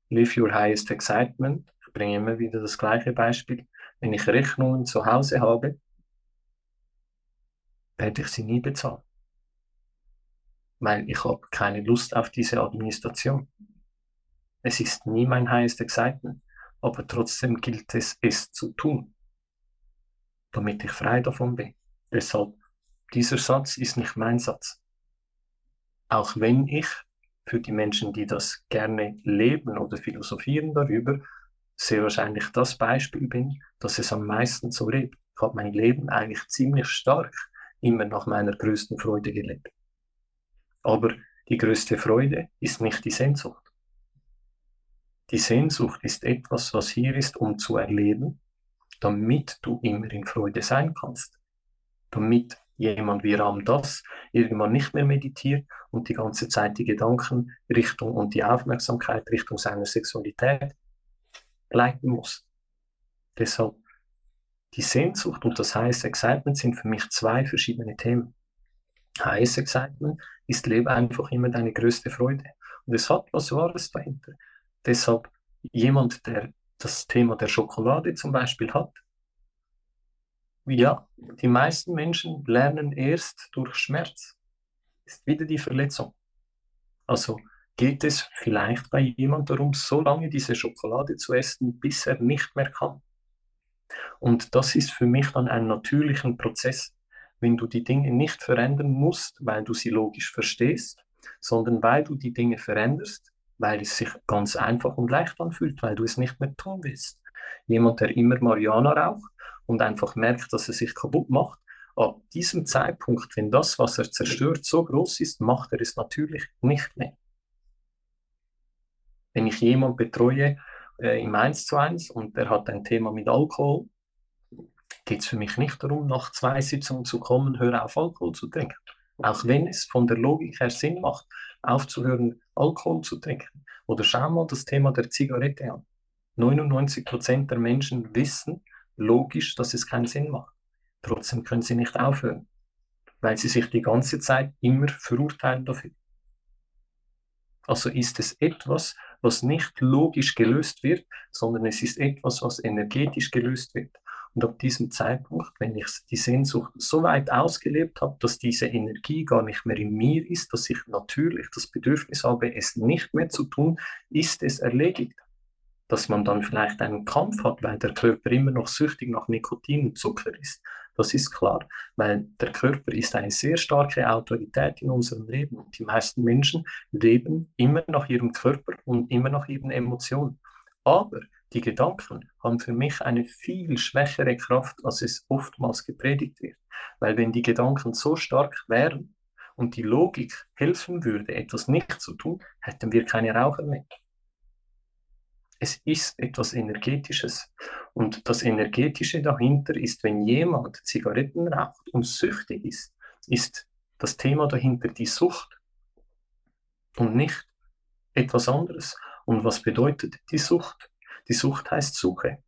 Live Your Highest Excitement, ich bringe immer wieder das gleiche Beispiel, wenn ich Rechnungen zu Hause habe, werde ich sie nie bezahlen. Weil ich habe keine Lust auf diese Administration. Es ist nie mein Highest Excitement, aber trotzdem gilt es, es zu tun, damit ich frei davon bin. Deshalb, dieser Satz ist nicht mein Satz. Auch wenn ich für die Menschen, die das gerne leben oder philosophieren darüber, sehr wahrscheinlich das Beispiel bin, dass es am meisten so lebt. Ich habe mein Leben eigentlich ziemlich stark immer nach meiner größten Freude gelebt. Aber die größte Freude ist nicht die Sehnsucht. Die Sehnsucht ist etwas, was hier ist, um zu erleben, damit du immer in Freude sein kannst. Damit jemand wie Ram das irgendwann nicht mehr meditiert und die ganze Zeit die Gedanken Richtung und die Aufmerksamkeit Richtung seiner Sexualität leiten muss. Deshalb die Sehnsucht und das heiße Excitement sind für mich zwei verschiedene Themen. Heiß Excitement ist Lebe einfach immer deine größte Freude. Und es hat was Wahres dahinter. Deshalb jemand, der das Thema der Schokolade zum Beispiel hat, ja, die meisten Menschen lernen erst durch Schmerz. Ist wieder die Verletzung. Also geht es vielleicht bei jemand darum, so lange diese Schokolade zu essen, bis er nicht mehr kann. Und das ist für mich dann ein natürlicher Prozess, wenn du die Dinge nicht verändern musst, weil du sie logisch verstehst, sondern weil du die Dinge veränderst, weil es sich ganz einfach und leicht anfühlt, weil du es nicht mehr tun willst. Jemand, der immer Mariana raucht und einfach merkt, dass er sich kaputt macht, ab diesem Zeitpunkt, wenn das, was er zerstört, so groß ist, macht er es natürlich nicht mehr. Wenn ich jemanden betreue äh, im 1 zu 1 und der hat ein Thema mit Alkohol, geht es für mich nicht darum, nach zwei Sitzungen zu kommen, hör auf Alkohol zu trinken. Auch wenn es von der Logik her Sinn macht, aufzuhören, Alkohol zu trinken. Oder schau mal das Thema der Zigarette an. 99 Prozent der Menschen wissen logisch, dass es keinen Sinn macht. Trotzdem können sie nicht aufhören, weil sie sich die ganze Zeit immer verurteilen dafür. Also ist es etwas, was nicht logisch gelöst wird, sondern es ist etwas, was energetisch gelöst wird. Und ab diesem Zeitpunkt, wenn ich die Sehnsucht so weit ausgelebt habe, dass diese Energie gar nicht mehr in mir ist, dass ich natürlich das Bedürfnis habe, es nicht mehr zu tun, ist es erledigt. Dass man dann vielleicht einen Kampf hat, weil der Körper immer noch süchtig nach Nikotin und Zucker ist. Das ist klar, weil der Körper ist eine sehr starke Autorität in unserem Leben. Und die meisten Menschen leben immer nach ihrem Körper und immer nach ihren Emotionen. Aber die Gedanken haben für mich eine viel schwächere Kraft, als es oftmals gepredigt wird. Weil wenn die Gedanken so stark wären und die Logik helfen würde, etwas nicht zu tun, hätten wir keine Raucher mehr. Es ist etwas Energetisches. Und das Energetische dahinter ist, wenn jemand Zigaretten raucht und süchtig ist, ist das Thema dahinter die Sucht und nicht etwas anderes. Und was bedeutet die Sucht? Die Sucht heißt Suche.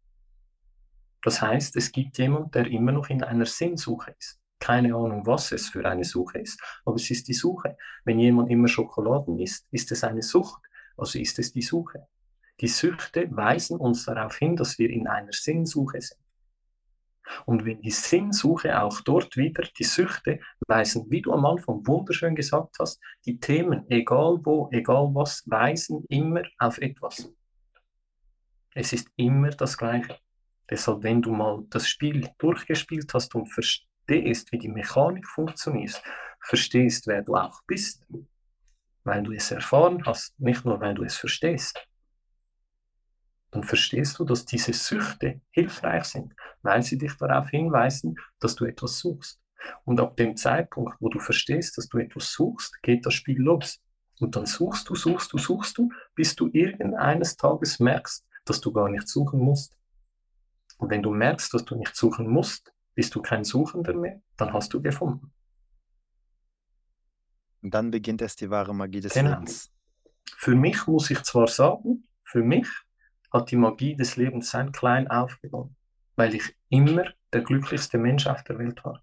Das heißt, es gibt jemand, der immer noch in einer Sinnsuche ist. Keine Ahnung, was es für eine Suche ist, aber es ist die Suche. Wenn jemand immer Schokoladen isst, ist es eine Sucht, also ist es die Suche. Die Süchte weisen uns darauf hin, dass wir in einer Sinnsuche sind. Und wenn die Sinnsuche auch dort wieder, die Süchte weisen, wie du am Anfang wunderschön gesagt hast, die Themen, egal wo, egal was, weisen immer auf etwas. Es ist immer das Gleiche. Deshalb, wenn du mal das Spiel durchgespielt hast und verstehst, wie die Mechanik funktioniert, verstehst, wer du auch bist, weil du es erfahren hast, nicht nur weil du es verstehst, dann verstehst du, dass diese Süchte hilfreich sind, weil sie dich darauf hinweisen, dass du etwas suchst. Und ab dem Zeitpunkt, wo du verstehst, dass du etwas suchst, geht das Spiel los. Und dann suchst du, suchst du, suchst du, bis du irgendeines Tages merkst, dass du gar nicht suchen musst. Und wenn du merkst, dass du nicht suchen musst, bist du kein Suchender mehr, dann hast du gefunden. Und dann beginnt erst die wahre Magie des genau. Lebens. Für mich muss ich zwar sagen, für mich hat die Magie des Lebens sein klein aufgenommen, weil ich immer der glücklichste Mensch auf der Welt war.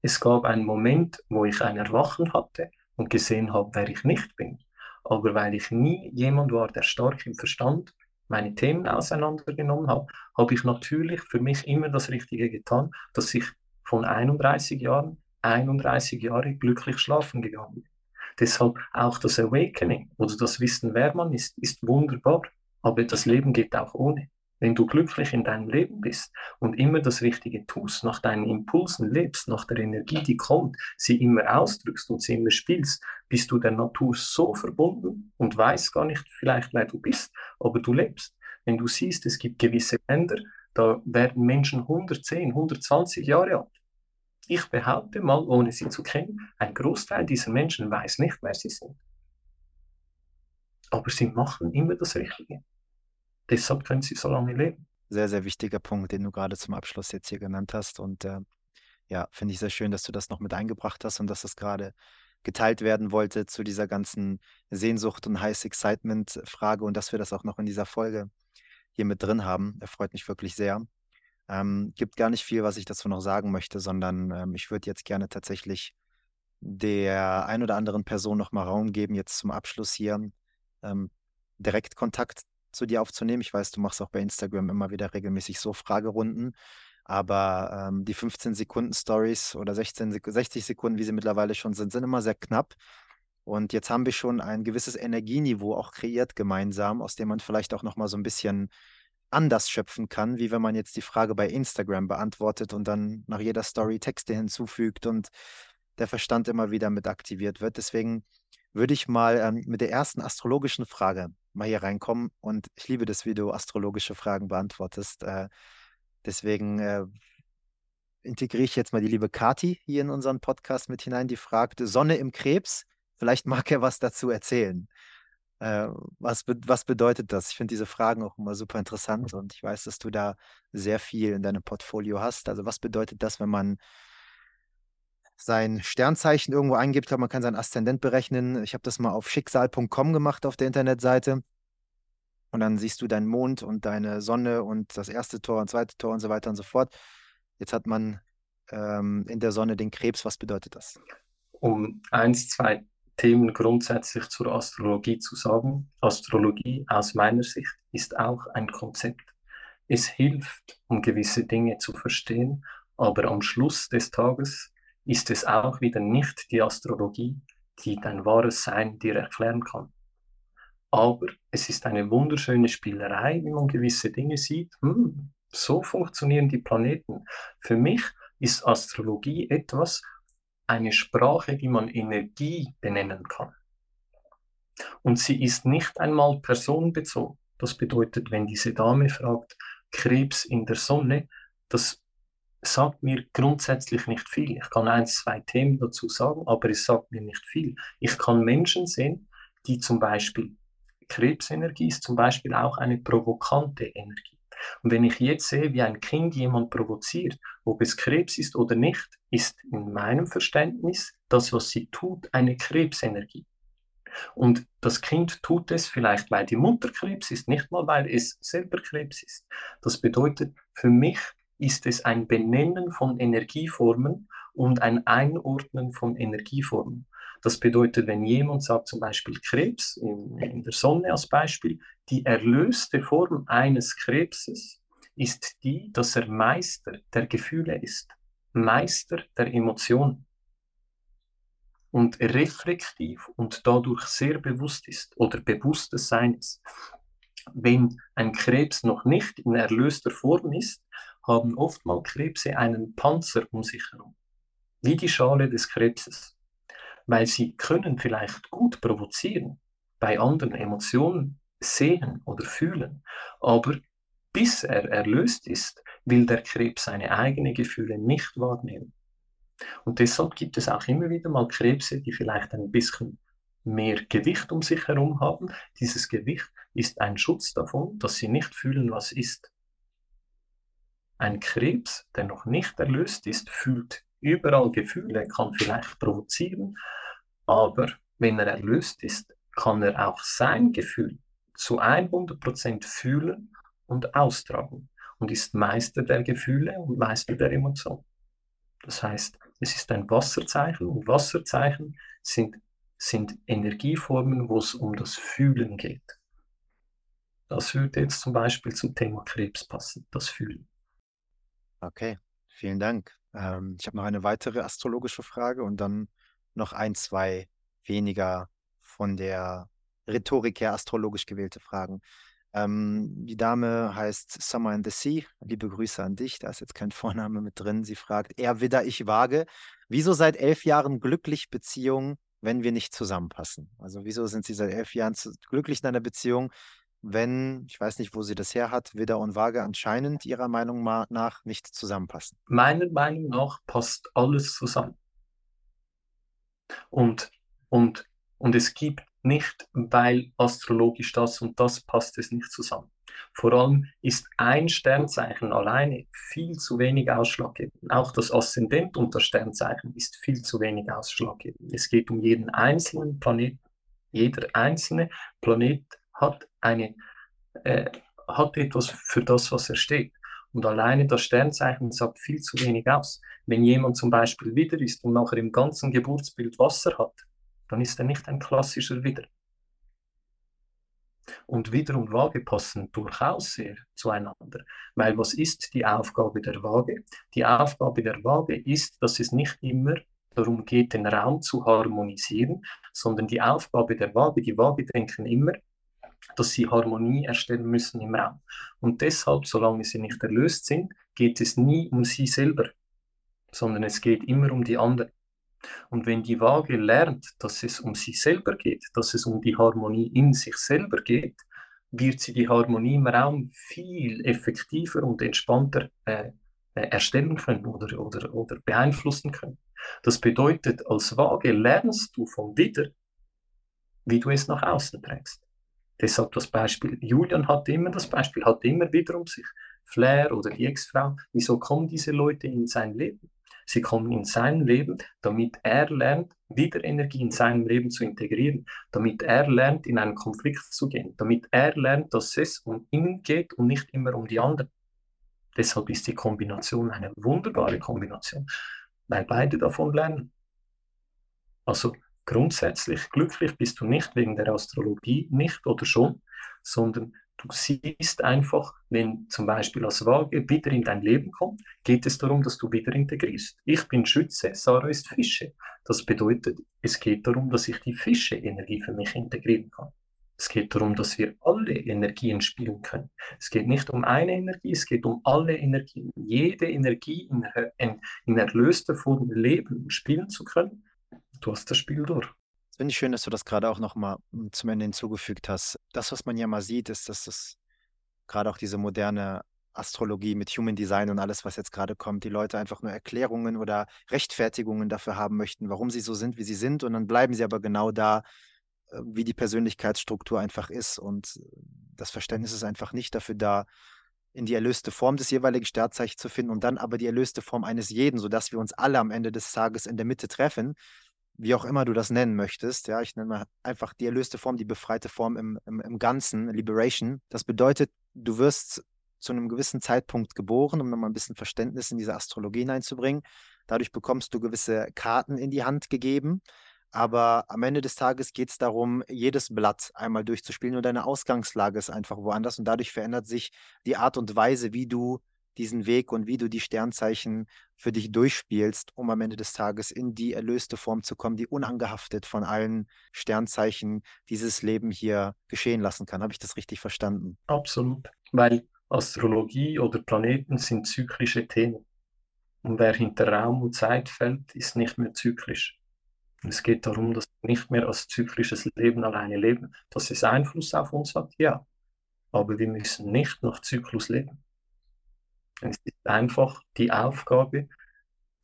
Es gab einen Moment, wo ich ein Erwachen hatte und gesehen habe, wer ich nicht bin. Aber weil ich nie jemand war, der stark im Verstand meine Themen auseinandergenommen habe, habe ich natürlich für mich immer das Richtige getan, dass ich von 31 Jahren 31 Jahre glücklich schlafen gegangen bin. Deshalb auch das Awakening oder das Wissen, wer man ist, ist wunderbar. Aber das Leben geht auch ohne. Wenn du glücklich in deinem Leben bist und immer das Richtige tust, nach deinen Impulsen lebst, nach der Energie, die kommt, sie immer ausdrückst und sie immer spielst, bist du der Natur so verbunden und weißt gar nicht vielleicht, wer du bist, aber du lebst. Wenn du siehst, es gibt gewisse Länder, da werden Menschen 110, 120 Jahre alt. Ich behaupte mal, ohne sie zu kennen, ein Großteil dieser Menschen weiß nicht, wer sie sind. Aber sie machen immer das Richtige. Deshalb können sie so lange leben. Sehr, sehr wichtiger Punkt, den du gerade zum Abschluss jetzt hier genannt hast. Und äh, ja, finde ich sehr schön, dass du das noch mit eingebracht hast und dass das gerade geteilt werden wollte zu dieser ganzen Sehnsucht und Heiß Excitement-Frage und dass wir das auch noch in dieser Folge hier mit drin haben. Er freut mich wirklich sehr. Ähm, gibt gar nicht viel, was ich dazu noch sagen möchte, sondern ähm, ich würde jetzt gerne tatsächlich der ein oder anderen Person noch mal Raum geben, jetzt zum Abschluss hier ähm, direkt Kontakt zu dir aufzunehmen. Ich weiß, du machst auch bei Instagram immer wieder regelmäßig so Fragerunden. Aber ähm, die 15 Sekunden Stories oder 16, 60 Sekunden, wie sie mittlerweile schon sind, sind immer sehr knapp. Und jetzt haben wir schon ein gewisses Energieniveau auch kreiert gemeinsam, aus dem man vielleicht auch noch mal so ein bisschen anders schöpfen kann, wie wenn man jetzt die Frage bei Instagram beantwortet und dann nach jeder Story Texte hinzufügt und der Verstand immer wieder mit aktiviert wird. Deswegen würde ich mal ähm, mit der ersten astrologischen Frage mal hier reinkommen. Und ich liebe das, wie du astrologische Fragen beantwortest. Äh, deswegen äh, integriere ich jetzt mal die liebe Kati hier in unseren Podcast mit hinein, die fragt, Sonne im Krebs, vielleicht mag er was dazu erzählen. Äh, was, was bedeutet das? Ich finde diese Fragen auch immer super interessant und ich weiß, dass du da sehr viel in deinem Portfolio hast. Also was bedeutet das, wenn man sein Sternzeichen irgendwo eingibt, man kann seinen Aszendent berechnen. Ich habe das mal auf schicksal.com gemacht auf der Internetseite. Und dann siehst du deinen Mond und deine Sonne und das erste Tor und zweite Tor und so weiter und so fort. Jetzt hat man ähm, in der Sonne den Krebs. Was bedeutet das? Um eins, zwei Themen grundsätzlich zur Astrologie zu sagen. Astrologie aus meiner Sicht ist auch ein Konzept. Es hilft, um gewisse Dinge zu verstehen, aber am Schluss des Tages ist es auch wieder nicht die Astrologie, die dein wahres Sein dir erklären kann. Aber es ist eine wunderschöne Spielerei, wie man gewisse Dinge sieht. Hm, so funktionieren die Planeten. Für mich ist Astrologie etwas, eine Sprache, die man Energie benennen kann. Und sie ist nicht einmal personenbezogen. Das bedeutet, wenn diese Dame fragt, Krebs in der Sonne, das sagt mir grundsätzlich nicht viel. Ich kann ein, zwei Themen dazu sagen, aber es sagt mir nicht viel. Ich kann Menschen sehen, die zum Beispiel Krebsenergie ist zum Beispiel auch eine provokante Energie. Und wenn ich jetzt sehe, wie ein Kind jemand provoziert, ob es Krebs ist oder nicht, ist in meinem Verständnis das, was sie tut, eine Krebsenergie. Und das Kind tut es vielleicht, weil die Mutter Krebs ist, nicht mal, weil es selber Krebs ist. Das bedeutet, für mich ist es ein Benennen von Energieformen und ein Einordnen von Energieformen. Das bedeutet, wenn jemand sagt, zum Beispiel Krebs, in, in der Sonne als Beispiel, die erlöste Form eines Krebses ist die, dass er Meister der Gefühle ist, Meister der Emotionen und reflektiv und dadurch sehr bewusst ist oder bewusstes Seins. Wenn ein Krebs noch nicht in erlöster Form ist, haben oftmals Krebse einen Panzer um sich herum, wie die Schale des Krebses, weil sie können vielleicht gut provozieren, bei anderen Emotionen sehen oder fühlen, aber bis er erlöst ist, will der Krebs seine eigenen Gefühle nicht wahrnehmen. Und deshalb gibt es auch immer wieder mal Krebse, die vielleicht ein bisschen mehr Gewicht um sich herum haben. Dieses Gewicht ist ein Schutz davon, dass sie nicht fühlen, was ist. Ein Krebs, der noch nicht erlöst ist, fühlt überall Gefühle, kann vielleicht provozieren, aber wenn er erlöst ist, kann er auch sein Gefühl zu 100% fühlen und austragen und ist Meister der Gefühle und Meister der Emotionen. Das heißt, es ist ein Wasserzeichen und Wasserzeichen sind, sind Energieformen, wo es um das Fühlen geht. Das würde jetzt zum Beispiel zum Thema Krebs passen, das Fühlen. Okay, vielen Dank. Ähm, ich habe noch eine weitere astrologische Frage und dann noch ein, zwei weniger von der Rhetorik her astrologisch gewählte Fragen. Ähm, die Dame heißt Summer in the Sea. Liebe Grüße an dich. Da ist jetzt kein Vorname mit drin. Sie fragt, er Widder, ich wage. Wieso seit elf Jahren glücklich Beziehung, wenn wir nicht zusammenpassen? Also wieso sind Sie seit elf Jahren glücklich in einer Beziehung, wenn, ich weiß nicht, wo sie das her hat, Widder und Waage anscheinend Ihrer Meinung nach nicht zusammenpassen? Meiner Meinung nach passt alles zusammen. Und, und, und es gibt nicht, weil astrologisch das und das passt es nicht zusammen. Vor allem ist ein Sternzeichen alleine viel zu wenig ausschlaggebend. Auch das Aszendent und das Sternzeichen ist viel zu wenig ausschlaggebend. Es geht um jeden einzelnen Planeten. Jeder einzelne Planet hat, eine, äh, hat etwas für das, was er steht. Und alleine das Sternzeichen sagt viel zu wenig aus. Wenn jemand zum Beispiel Widder ist und nachher im ganzen Geburtsbild Wasser hat, dann ist er nicht ein klassischer Widder. Und Widder und Waage passen durchaus sehr zueinander. Weil was ist die Aufgabe der Waage? Die Aufgabe der Waage ist, dass es nicht immer darum geht, den Raum zu harmonisieren, sondern die Aufgabe der Waage, die Waage denken immer, dass sie Harmonie erstellen müssen im Raum. Und deshalb, solange sie nicht erlöst sind, geht es nie um sie selber, sondern es geht immer um die anderen. Und wenn die Waage lernt, dass es um sie selber geht, dass es um die Harmonie in sich selber geht, wird sie die Harmonie im Raum viel effektiver und entspannter äh, äh erstellen können oder, oder, oder beeinflussen können. Das bedeutet, als Waage lernst du vom Wider, wie du es nach außen trägst. Deshalb das Beispiel, Julian hat immer das Beispiel, hat immer wieder um sich, Flair oder die Ex-Frau, wieso kommen diese Leute in sein Leben? Sie kommen in sein Leben, damit er lernt, wieder Energie in seinem Leben zu integrieren, damit er lernt, in einen Konflikt zu gehen, damit er lernt, dass es um ihn geht und nicht immer um die anderen. Deshalb ist die Kombination eine wunderbare Kombination, weil beide davon lernen. Also grundsätzlich glücklich bist du nicht wegen der Astrologie, nicht oder schon, sondern du siehst einfach, wenn zum Beispiel als Waage wieder in dein Leben kommt, geht es darum, dass du wieder integrierst. Ich bin Schütze, Sarah ist Fische. Das bedeutet, es geht darum, dass ich die Fische-Energie für mich integrieren kann. Es geht darum, dass wir alle Energien spielen können. Es geht nicht um eine Energie, es geht um alle Energien. Jede Energie in, in, in erlöster Form leben und spielen zu können du hast das Spiel durch. Das finde ich schön, dass du das gerade auch nochmal hm, zum Ende hinzugefügt hast. Das, was man ja mal sieht, ist, dass das gerade auch diese moderne Astrologie mit Human Design und alles, was jetzt gerade kommt, die Leute einfach nur Erklärungen oder Rechtfertigungen dafür haben möchten, warum sie so sind, wie sie sind. Und dann bleiben sie aber genau da, äh, wie die Persönlichkeitsstruktur einfach ist. Und das Verständnis ist einfach nicht dafür da, in die erlöste Form des jeweiligen Sternzeichens zu finden und dann aber die erlöste Form eines jeden, sodass wir uns alle am Ende des Tages in der Mitte treffen wie auch immer du das nennen möchtest. Ja, ich nenne einfach die erlöste Form, die befreite Form im, im, im Ganzen, Liberation. Das bedeutet, du wirst zu einem gewissen Zeitpunkt geboren, um nochmal ein bisschen Verständnis in diese Astrologie hineinzubringen. Dadurch bekommst du gewisse Karten in die Hand gegeben. Aber am Ende des Tages geht es darum, jedes Blatt einmal durchzuspielen und deine Ausgangslage ist einfach woanders und dadurch verändert sich die Art und Weise, wie du diesen Weg und wie du die Sternzeichen für dich durchspielst, um am Ende des Tages in die erlöste Form zu kommen, die unangehaftet von allen Sternzeichen dieses Leben hier geschehen lassen kann. Habe ich das richtig verstanden? Absolut, weil Astrologie oder Planeten sind zyklische Themen. Und wer hinter Raum und Zeit fällt, ist nicht mehr zyklisch. Es geht darum, dass wir nicht mehr als zyklisches Leben alleine leben. Dass es Einfluss auf uns hat, ja. Aber wir müssen nicht nach Zyklus leben. Es ist einfach die Aufgabe,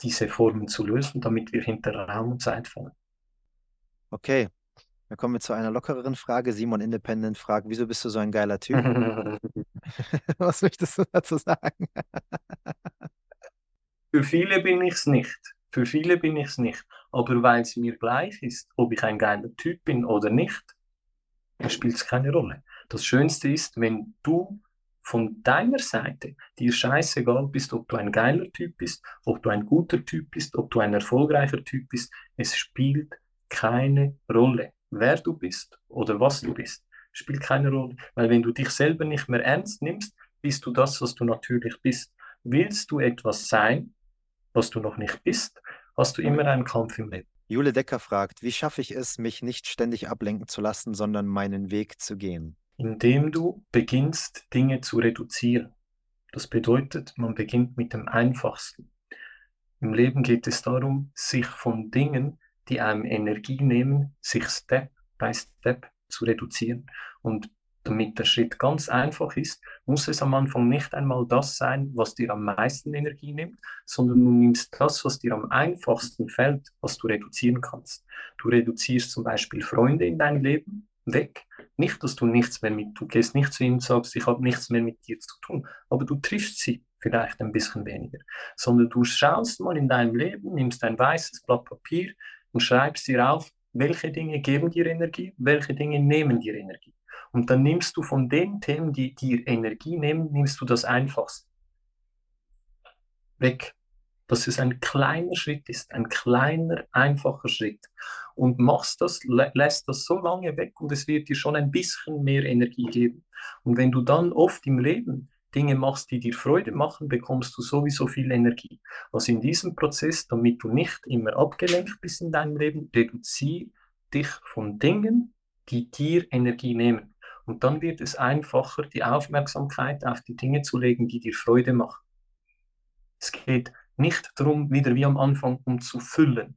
diese Formen zu lösen, damit wir hinter Raum und Zeit fallen. Okay, dann kommen wir zu einer lockereren Frage. Simon Independent fragt, wieso bist du so ein geiler Typ? Was möchtest du dazu sagen? Für viele bin ich es nicht. Für viele bin ich es nicht. Aber weil es mir gleich ist, ob ich ein geiler Typ bin oder nicht, spielt es keine Rolle. Das Schönste ist, wenn du von deiner Seite dir scheißegal bist, ob du ein geiler Typ bist, ob du ein guter Typ bist, ob du ein erfolgreicher Typ bist. Es spielt keine Rolle, wer du bist oder was du bist. Spielt keine Rolle, weil wenn du dich selber nicht mehr ernst nimmst, bist du das, was du natürlich bist. Willst du etwas sein, was du noch nicht bist, hast du immer einen Kampf im Leben. Jule Decker fragt, wie schaffe ich es, mich nicht ständig ablenken zu lassen, sondern meinen Weg zu gehen? Indem du beginnst, Dinge zu reduzieren. Das bedeutet, man beginnt mit dem Einfachsten. Im Leben geht es darum, sich von Dingen, die einem Energie nehmen, sich Step by Step zu reduzieren. Und damit der Schritt ganz einfach ist, muss es am Anfang nicht einmal das sein, was dir am meisten Energie nimmt, sondern du nimmst das, was dir am einfachsten fällt, was du reduzieren kannst. Du reduzierst zum Beispiel Freunde in dein Leben weg. Nicht, dass du nichts mehr mit, du gehst nicht zu und sagst, ich habe nichts mehr mit dir zu tun, aber du triffst sie vielleicht ein bisschen weniger, sondern du schaust mal in deinem Leben, nimmst ein weißes Blatt Papier und schreibst dir auf, welche Dinge geben dir Energie, welche Dinge nehmen dir Energie. Und dann nimmst du von den Themen, die dir Energie nehmen, nimmst du das Einfachste weg. Dass es ein kleiner Schritt ist, ein kleiner, einfacher Schritt. Und machst das, lä lässt das so lange weg und es wird dir schon ein bisschen mehr Energie geben. Und wenn du dann oft im Leben Dinge machst, die dir Freude machen, bekommst du sowieso viel Energie. Also in diesem Prozess, damit du nicht immer abgelenkt bist in deinem Leben, reduziere dich von Dingen, die dir Energie nehmen. Und dann wird es einfacher, die Aufmerksamkeit auf die Dinge zu legen, die dir Freude machen. Es geht nicht darum, wieder wie am Anfang, um zu füllen.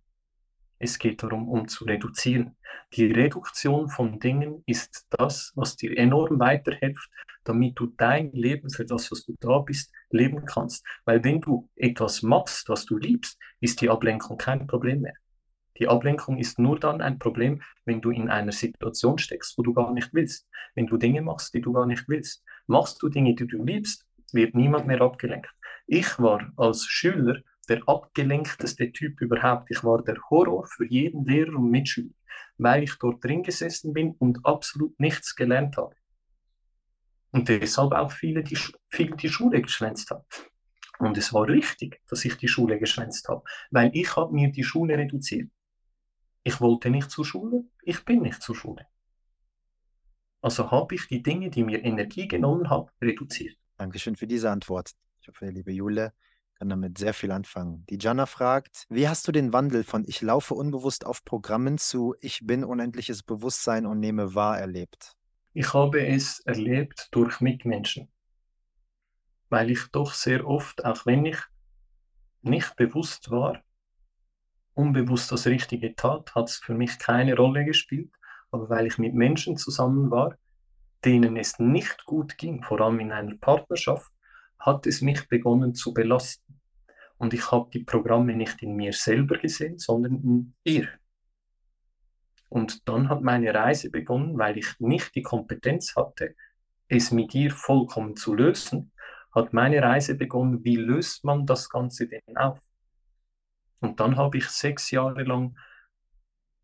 Es geht darum, um zu reduzieren. Die Reduktion von Dingen ist das, was dir enorm weiterhilft, damit du dein Leben für das, was du da bist, leben kannst. Weil wenn du etwas machst, was du liebst, ist die Ablenkung kein Problem mehr. Die Ablenkung ist nur dann ein Problem, wenn du in einer Situation steckst, wo du gar nicht willst. Wenn du Dinge machst, die du gar nicht willst. Machst du Dinge, die du liebst, wird niemand mehr abgelenkt. Ich war als Schüler der abgelenkteste Typ überhaupt. Ich war der Horror für jeden Lehrer und Mitschüler, weil ich dort drin gesessen bin und absolut nichts gelernt habe. Und deshalb auch viele die, viele die Schule geschwänzt haben. Und es war richtig, dass ich die Schule geschwänzt habe, weil ich habe mir die Schule reduziert. Ich wollte nicht zur Schule, ich bin nicht zur Schule. Also habe ich die Dinge, die mir Energie genommen haben, reduziert. Dankeschön für diese Antwort. Ich hoffe, liebe Jule kann damit sehr viel anfangen. Die Jana fragt, wie hast du den Wandel von ich laufe unbewusst auf Programmen zu ich bin unendliches Bewusstsein und nehme wahr erlebt? Ich habe es erlebt durch Mitmenschen, weil ich doch sehr oft, auch wenn ich nicht bewusst war, unbewusst das Richtige tat, hat es für mich keine Rolle gespielt. Aber weil ich mit Menschen zusammen war, denen es nicht gut ging, vor allem in einer Partnerschaft, hat es mich begonnen zu belasten. Und ich habe die Programme nicht in mir selber gesehen, sondern in ihr. Und dann hat meine Reise begonnen, weil ich nicht die Kompetenz hatte, es mit ihr vollkommen zu lösen, hat meine Reise begonnen, wie löst man das Ganze denn auf? Und dann habe ich sechs Jahre lang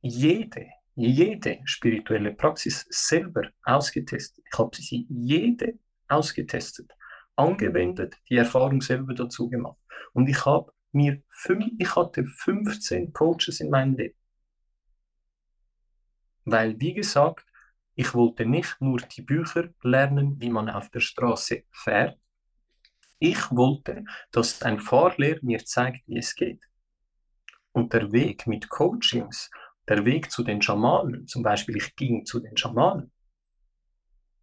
jede, jede spirituelle Praxis selber ausgetestet. Ich habe sie jede ausgetestet, angewendet, die Erfahrung selber dazu gemacht. Und ich habe mir fünf, ich hatte 15 Coaches in meinem Leben. Weil, wie gesagt, ich wollte nicht nur die Bücher lernen, wie man auf der Straße fährt. Ich wollte, dass ein Fahrlehrer mir zeigt, wie es geht. Und der Weg mit Coachings, der Weg zu den Schamanen, zum Beispiel ich ging zu den Schamanen,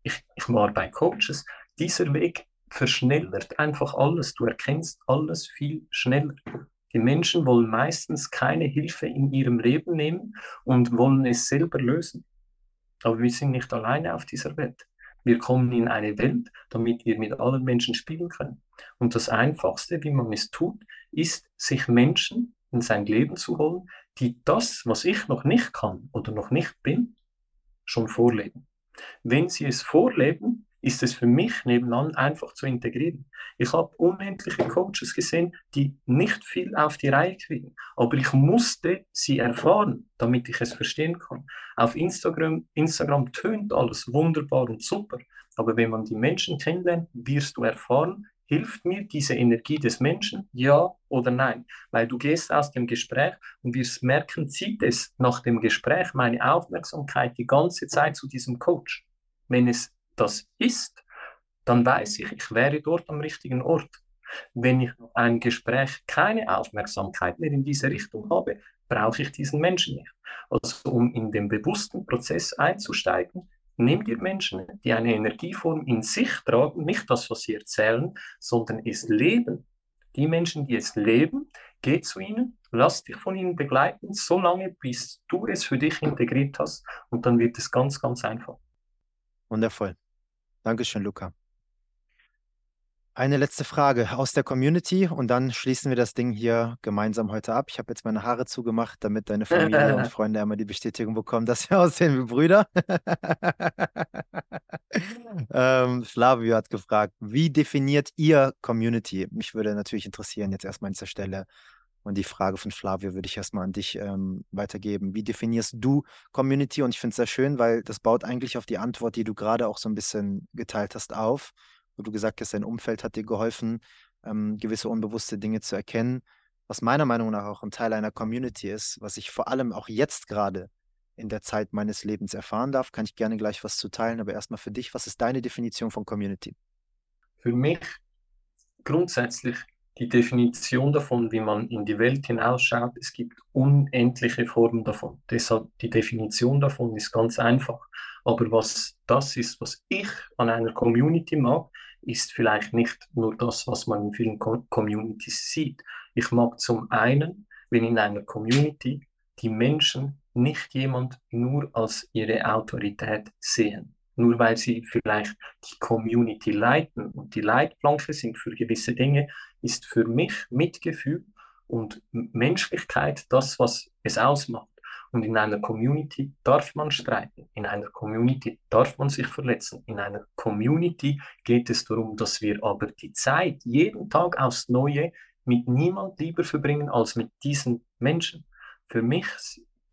ich, ich war bei Coaches, dieser Weg verschnellert einfach alles. Du erkennst alles viel schneller. Die Menschen wollen meistens keine Hilfe in ihrem Leben nehmen und wollen es selber lösen. Aber wir sind nicht alleine auf dieser Welt. Wir kommen in eine Welt, damit wir mit allen Menschen spielen können. Und das Einfachste, wie man es tut, ist, sich Menschen in sein Leben zu holen, die das, was ich noch nicht kann oder noch nicht bin, schon vorleben. Wenn sie es vorleben, ist es für mich nebenan einfach zu integrieren. Ich habe unendliche Coaches gesehen, die nicht viel auf die Reihe kriegen, aber ich musste sie erfahren, damit ich es verstehen kann. Auf Instagram, Instagram tönt alles wunderbar und super, aber wenn man die Menschen kennenlernt, wirst du erfahren, Hilft mir diese Energie des Menschen? Ja oder nein? Weil du gehst aus dem Gespräch und wirst merken, zieht es nach dem Gespräch meine Aufmerksamkeit die ganze Zeit zu diesem Coach. Wenn es das ist, dann weiß ich, ich wäre dort am richtigen Ort. Wenn ich nach einem Gespräch keine Aufmerksamkeit mehr in diese Richtung habe, brauche ich diesen Menschen nicht. Also um in den bewussten Prozess einzusteigen, Nimm dir Menschen, die eine Energieform in sich tragen, nicht das, was sie erzählen, sondern es leben. Die Menschen, die es leben, geh zu ihnen, lass dich von ihnen begleiten, so lange, bis du es für dich integriert hast und dann wird es ganz, ganz einfach. Wundervoll. Dankeschön, Luca. Eine letzte Frage aus der Community und dann schließen wir das Ding hier gemeinsam heute ab. Ich habe jetzt meine Haare zugemacht, damit deine Familie und Freunde einmal die Bestätigung bekommen, dass wir aussehen wie Brüder. ähm, Flavio hat gefragt, wie definiert ihr Community? Mich würde natürlich interessieren, jetzt erstmal an dieser Stelle. Und die Frage von Flavio würde ich erstmal an dich ähm, weitergeben. Wie definierst du Community? Und ich finde es sehr schön, weil das baut eigentlich auf die Antwort, die du gerade auch so ein bisschen geteilt hast, auf wo du gesagt hast, dein Umfeld hat dir geholfen, ähm, gewisse unbewusste Dinge zu erkennen, was meiner Meinung nach auch ein Teil einer Community ist, was ich vor allem auch jetzt gerade in der Zeit meines Lebens erfahren darf, kann ich gerne gleich was zu teilen, aber erstmal für dich, was ist deine Definition von Community? Für mich grundsätzlich die Definition davon, wie man in die Welt hinausschaut, es gibt unendliche Formen davon. Deshalb die Definition davon ist ganz einfach. Aber was das ist, was ich an einer Community mag, ist vielleicht nicht nur das, was man in vielen Communities sieht. Ich mag zum einen, wenn in einer Community die Menschen nicht jemand nur als ihre Autorität sehen, nur weil sie vielleicht die Community leiten und die Leitplanke sind für gewisse Dinge, ist für mich Mitgefühl und Menschlichkeit das, was es ausmacht. Und in einer Community darf man streiten, in einer Community darf man sich verletzen, in einer Community geht es darum, dass wir aber die Zeit jeden Tag aufs Neue mit niemand lieber verbringen als mit diesen Menschen. Für mich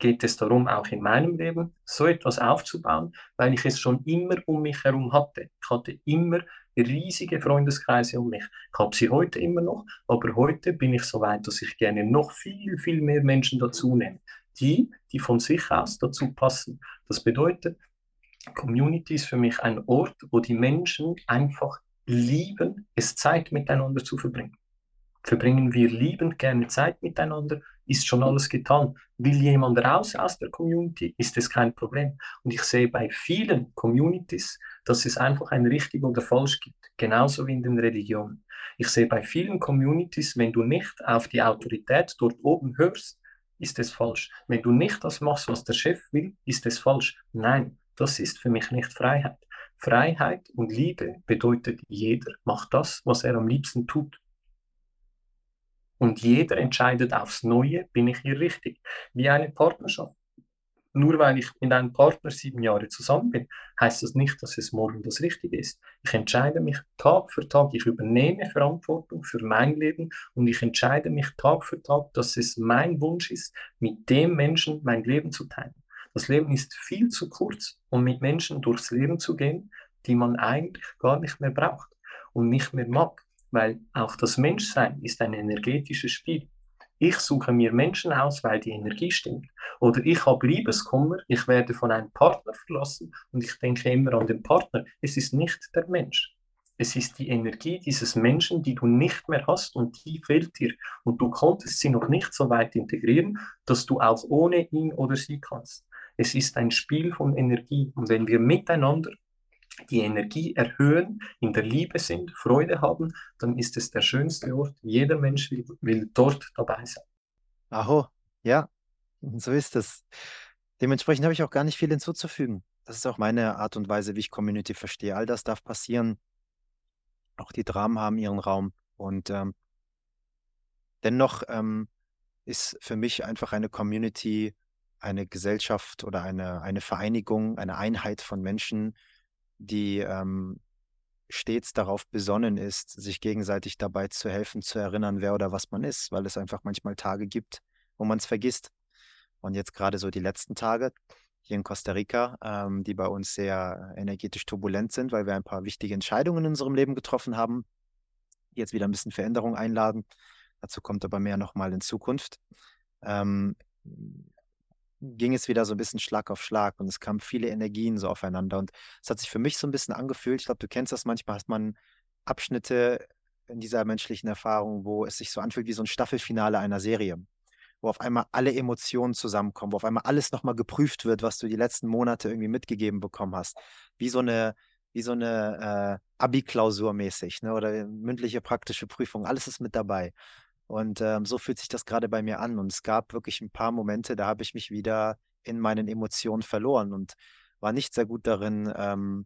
geht es darum, auch in meinem Leben so etwas aufzubauen, weil ich es schon immer um mich herum hatte. Ich hatte immer riesige Freundeskreise um mich. Ich habe sie heute immer noch, aber heute bin ich so weit, dass ich gerne noch viel, viel mehr Menschen dazu nehme die, die von sich aus dazu passen. Das bedeutet, Community ist für mich ein Ort, wo die Menschen einfach lieben, es Zeit miteinander zu verbringen. Verbringen wir liebend gerne Zeit miteinander, ist schon alles getan. Will jemand raus aus der Community, ist es kein Problem. Und ich sehe bei vielen Communities, dass es einfach ein richtig oder falsch gibt, genauso wie in den Religionen. Ich sehe bei vielen Communities, wenn du nicht auf die Autorität dort oben hörst, ist es falsch. Wenn du nicht das machst, was der Chef will, ist es falsch. Nein, das ist für mich nicht Freiheit. Freiheit und Liebe bedeutet, jeder macht das, was er am liebsten tut. Und jeder entscheidet aufs Neue, bin ich hier richtig. Wie eine Partnerschaft nur weil ich mit einem Partner sieben Jahre zusammen bin, heißt das nicht, dass es morgen das Richtige ist. Ich entscheide mich Tag für Tag, ich übernehme Verantwortung für mein Leben und ich entscheide mich Tag für Tag, dass es mein Wunsch ist, mit dem Menschen mein Leben zu teilen. Das Leben ist viel zu kurz, um mit Menschen durchs Leben zu gehen, die man eigentlich gar nicht mehr braucht und nicht mehr mag, weil auch das Menschsein ist ein energetisches Spiel. Ich suche mir Menschen aus, weil die Energie stimmt. Oder ich habe Liebeskummer, ich werde von einem Partner verlassen und ich denke immer an den Partner. Es ist nicht der Mensch. Es ist die Energie dieses Menschen, die du nicht mehr hast und die fehlt dir. Und du konntest sie noch nicht so weit integrieren, dass du auch ohne ihn oder sie kannst. Es ist ein Spiel von Energie. Und wenn wir miteinander die Energie erhöhen, in der Liebe sind, Freude haben, dann ist es der schönste Ort. Jeder Mensch will, will dort dabei sein. Aho, ja, so ist es. Dementsprechend habe ich auch gar nicht viel hinzuzufügen. Das ist auch meine Art und Weise, wie ich Community verstehe. All das darf passieren. Auch die Dramen haben ihren Raum. Und ähm, dennoch ähm, ist für mich einfach eine Community eine Gesellschaft oder eine, eine Vereinigung, eine Einheit von Menschen, die ähm, stets darauf besonnen ist, sich gegenseitig dabei zu helfen, zu erinnern, wer oder was man ist, weil es einfach manchmal Tage gibt, wo man es vergisst. Und jetzt gerade so die letzten Tage hier in Costa Rica, ähm, die bei uns sehr energetisch turbulent sind, weil wir ein paar wichtige Entscheidungen in unserem Leben getroffen haben, jetzt wieder ein bisschen Veränderung einladen. Dazu kommt aber mehr nochmal in Zukunft. Ähm, ging es wieder so ein bisschen Schlag auf Schlag und es kamen viele Energien so aufeinander. Und es hat sich für mich so ein bisschen angefühlt. Ich glaube, du kennst das manchmal, hat man Abschnitte in dieser menschlichen Erfahrung, wo es sich so anfühlt wie so ein Staffelfinale einer Serie. wo auf einmal alle Emotionen zusammenkommen, wo auf einmal alles nochmal geprüft wird, was du die letzten Monate irgendwie mitgegeben bekommen hast. Wie so eine, wie so eine äh, Abi-Klausur mäßig, ne? Oder mündliche praktische Prüfung, alles ist mit dabei. Und ähm, so fühlt sich das gerade bei mir an. Und es gab wirklich ein paar Momente, da habe ich mich wieder in meinen Emotionen verloren und war nicht sehr gut darin, ähm,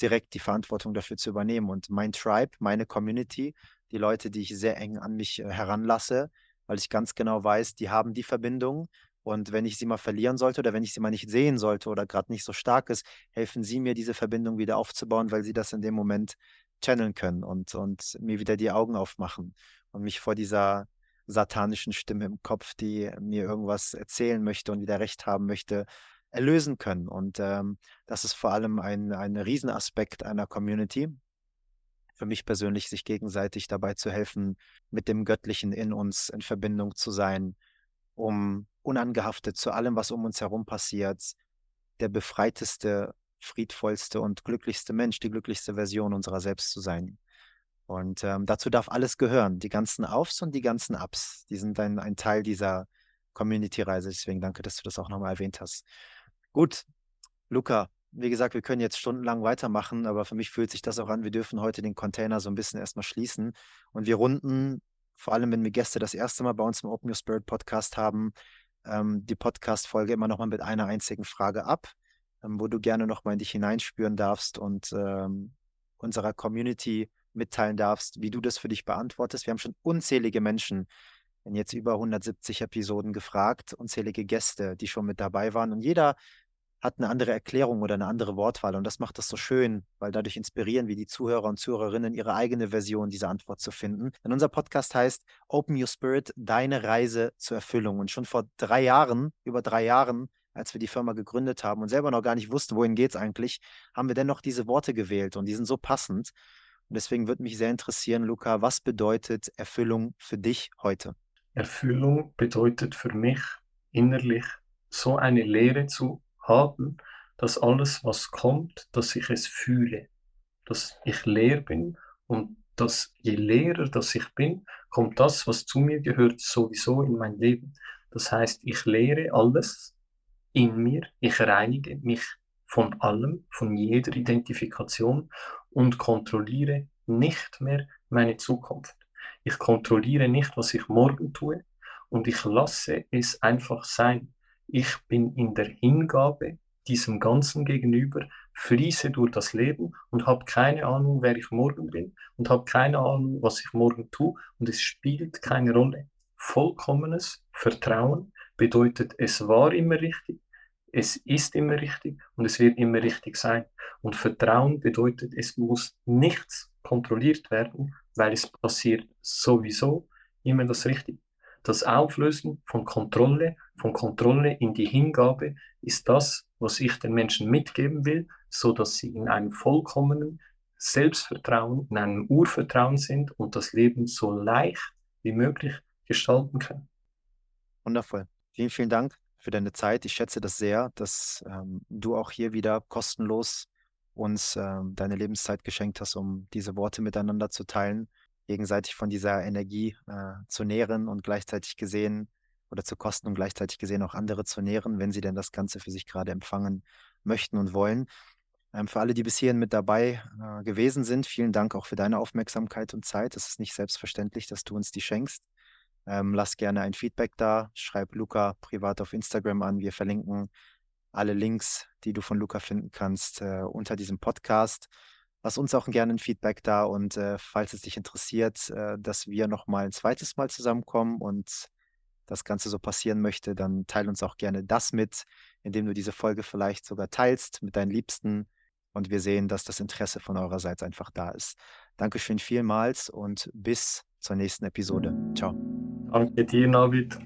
direkt die Verantwortung dafür zu übernehmen. Und mein Tribe, meine Community, die Leute, die ich sehr eng an mich äh, heranlasse, weil ich ganz genau weiß, die haben die Verbindung. Und wenn ich sie mal verlieren sollte oder wenn ich sie mal nicht sehen sollte oder gerade nicht so stark ist, helfen sie mir, diese Verbindung wieder aufzubauen, weil sie das in dem Moment channeln können und, und mir wieder die Augen aufmachen und mich vor dieser satanischen Stimme im Kopf, die mir irgendwas erzählen möchte und wieder recht haben möchte, erlösen können. Und ähm, das ist vor allem ein, ein Riesenaspekt einer Community. Für mich persönlich, sich gegenseitig dabei zu helfen, mit dem Göttlichen in uns in Verbindung zu sein, um unangehaftet zu allem, was um uns herum passiert, der befreiteste, friedvollste und glücklichste Mensch, die glücklichste Version unserer selbst zu sein. Und ähm, dazu darf alles gehören, die ganzen Aufs und die ganzen Ups. Die sind ein, ein Teil dieser Community-Reise. Deswegen danke, dass du das auch nochmal erwähnt hast. Gut, Luca, wie gesagt, wir können jetzt stundenlang weitermachen, aber für mich fühlt sich das auch an, wir dürfen heute den Container so ein bisschen erstmal schließen. Und wir runden, vor allem wenn wir Gäste das erste Mal bei uns im Open Your Spirit Podcast haben, ähm, die Podcast-Folge immer nochmal mit einer einzigen Frage ab, wo du gerne nochmal in dich hineinspüren darfst und ähm, unserer Community mitteilen darfst, wie du das für dich beantwortest. Wir haben schon unzählige Menschen in jetzt über 170 Episoden gefragt, unzählige Gäste, die schon mit dabei waren. Und jeder hat eine andere Erklärung oder eine andere Wortwahl. Und das macht das so schön, weil dadurch inspirieren wir die Zuhörer und Zuhörerinnen, ihre eigene Version dieser Antwort zu finden. Denn unser Podcast heißt Open Your Spirit, deine Reise zur Erfüllung. Und schon vor drei Jahren, über drei Jahren, als wir die Firma gegründet haben und selber noch gar nicht wussten, wohin geht es eigentlich, haben wir dennoch diese Worte gewählt und die sind so passend. Und deswegen würde mich sehr interessieren, Luca, was bedeutet Erfüllung für dich heute? Erfüllung bedeutet für mich innerlich so eine Lehre zu haben, dass alles, was kommt, dass ich es fühle, dass ich leer bin und dass je leerer das ich bin, kommt das, was zu mir gehört, sowieso in mein Leben. Das heißt, ich lehre alles in mir, ich reinige mich von allem, von jeder Identifikation und kontrolliere nicht mehr meine Zukunft. Ich kontrolliere nicht, was ich morgen tue und ich lasse es einfach sein. Ich bin in der Hingabe diesem Ganzen gegenüber, fließe durch das Leben und habe keine Ahnung, wer ich morgen bin und habe keine Ahnung, was ich morgen tue und es spielt keine Rolle. Vollkommenes Vertrauen bedeutet, es war immer richtig, es ist immer richtig und es wird immer richtig sein. Und Vertrauen bedeutet, es muss nichts kontrolliert werden, weil es passiert sowieso immer das Richtige. Das Auflösen von Kontrolle, von Kontrolle in die Hingabe ist das, was ich den Menschen mitgeben will, so dass sie in einem vollkommenen Selbstvertrauen, in einem Urvertrauen sind und das Leben so leicht wie möglich gestalten können. Wundervoll. Vielen, vielen Dank für deine Zeit. Ich schätze das sehr, dass ähm, du auch hier wieder kostenlos uns ähm, deine Lebenszeit geschenkt hast, um diese Worte miteinander zu teilen, gegenseitig von dieser Energie äh, zu nähren und gleichzeitig gesehen oder zu kosten und gleichzeitig gesehen auch andere zu nähren, wenn sie denn das Ganze für sich gerade empfangen möchten und wollen. Ähm, für alle, die bis hierhin mit dabei äh, gewesen sind, vielen Dank auch für deine Aufmerksamkeit und Zeit. Es ist nicht selbstverständlich, dass du uns die schenkst. Ähm, lass gerne ein Feedback da. Schreib Luca privat auf Instagram an. Wir verlinken alle Links, die du von Luca finden kannst, äh, unter diesem Podcast. Lass uns auch gerne ein Feedback da und äh, falls es dich interessiert, äh, dass wir nochmal ein zweites Mal zusammenkommen und das Ganze so passieren möchte, dann teile uns auch gerne das mit, indem du diese Folge vielleicht sogar teilst mit deinen Liebsten und wir sehen, dass das Interesse von eurerseits einfach da ist. Dankeschön vielmals und bis zur nächsten Episode. Ciao. Danke dir, Navid.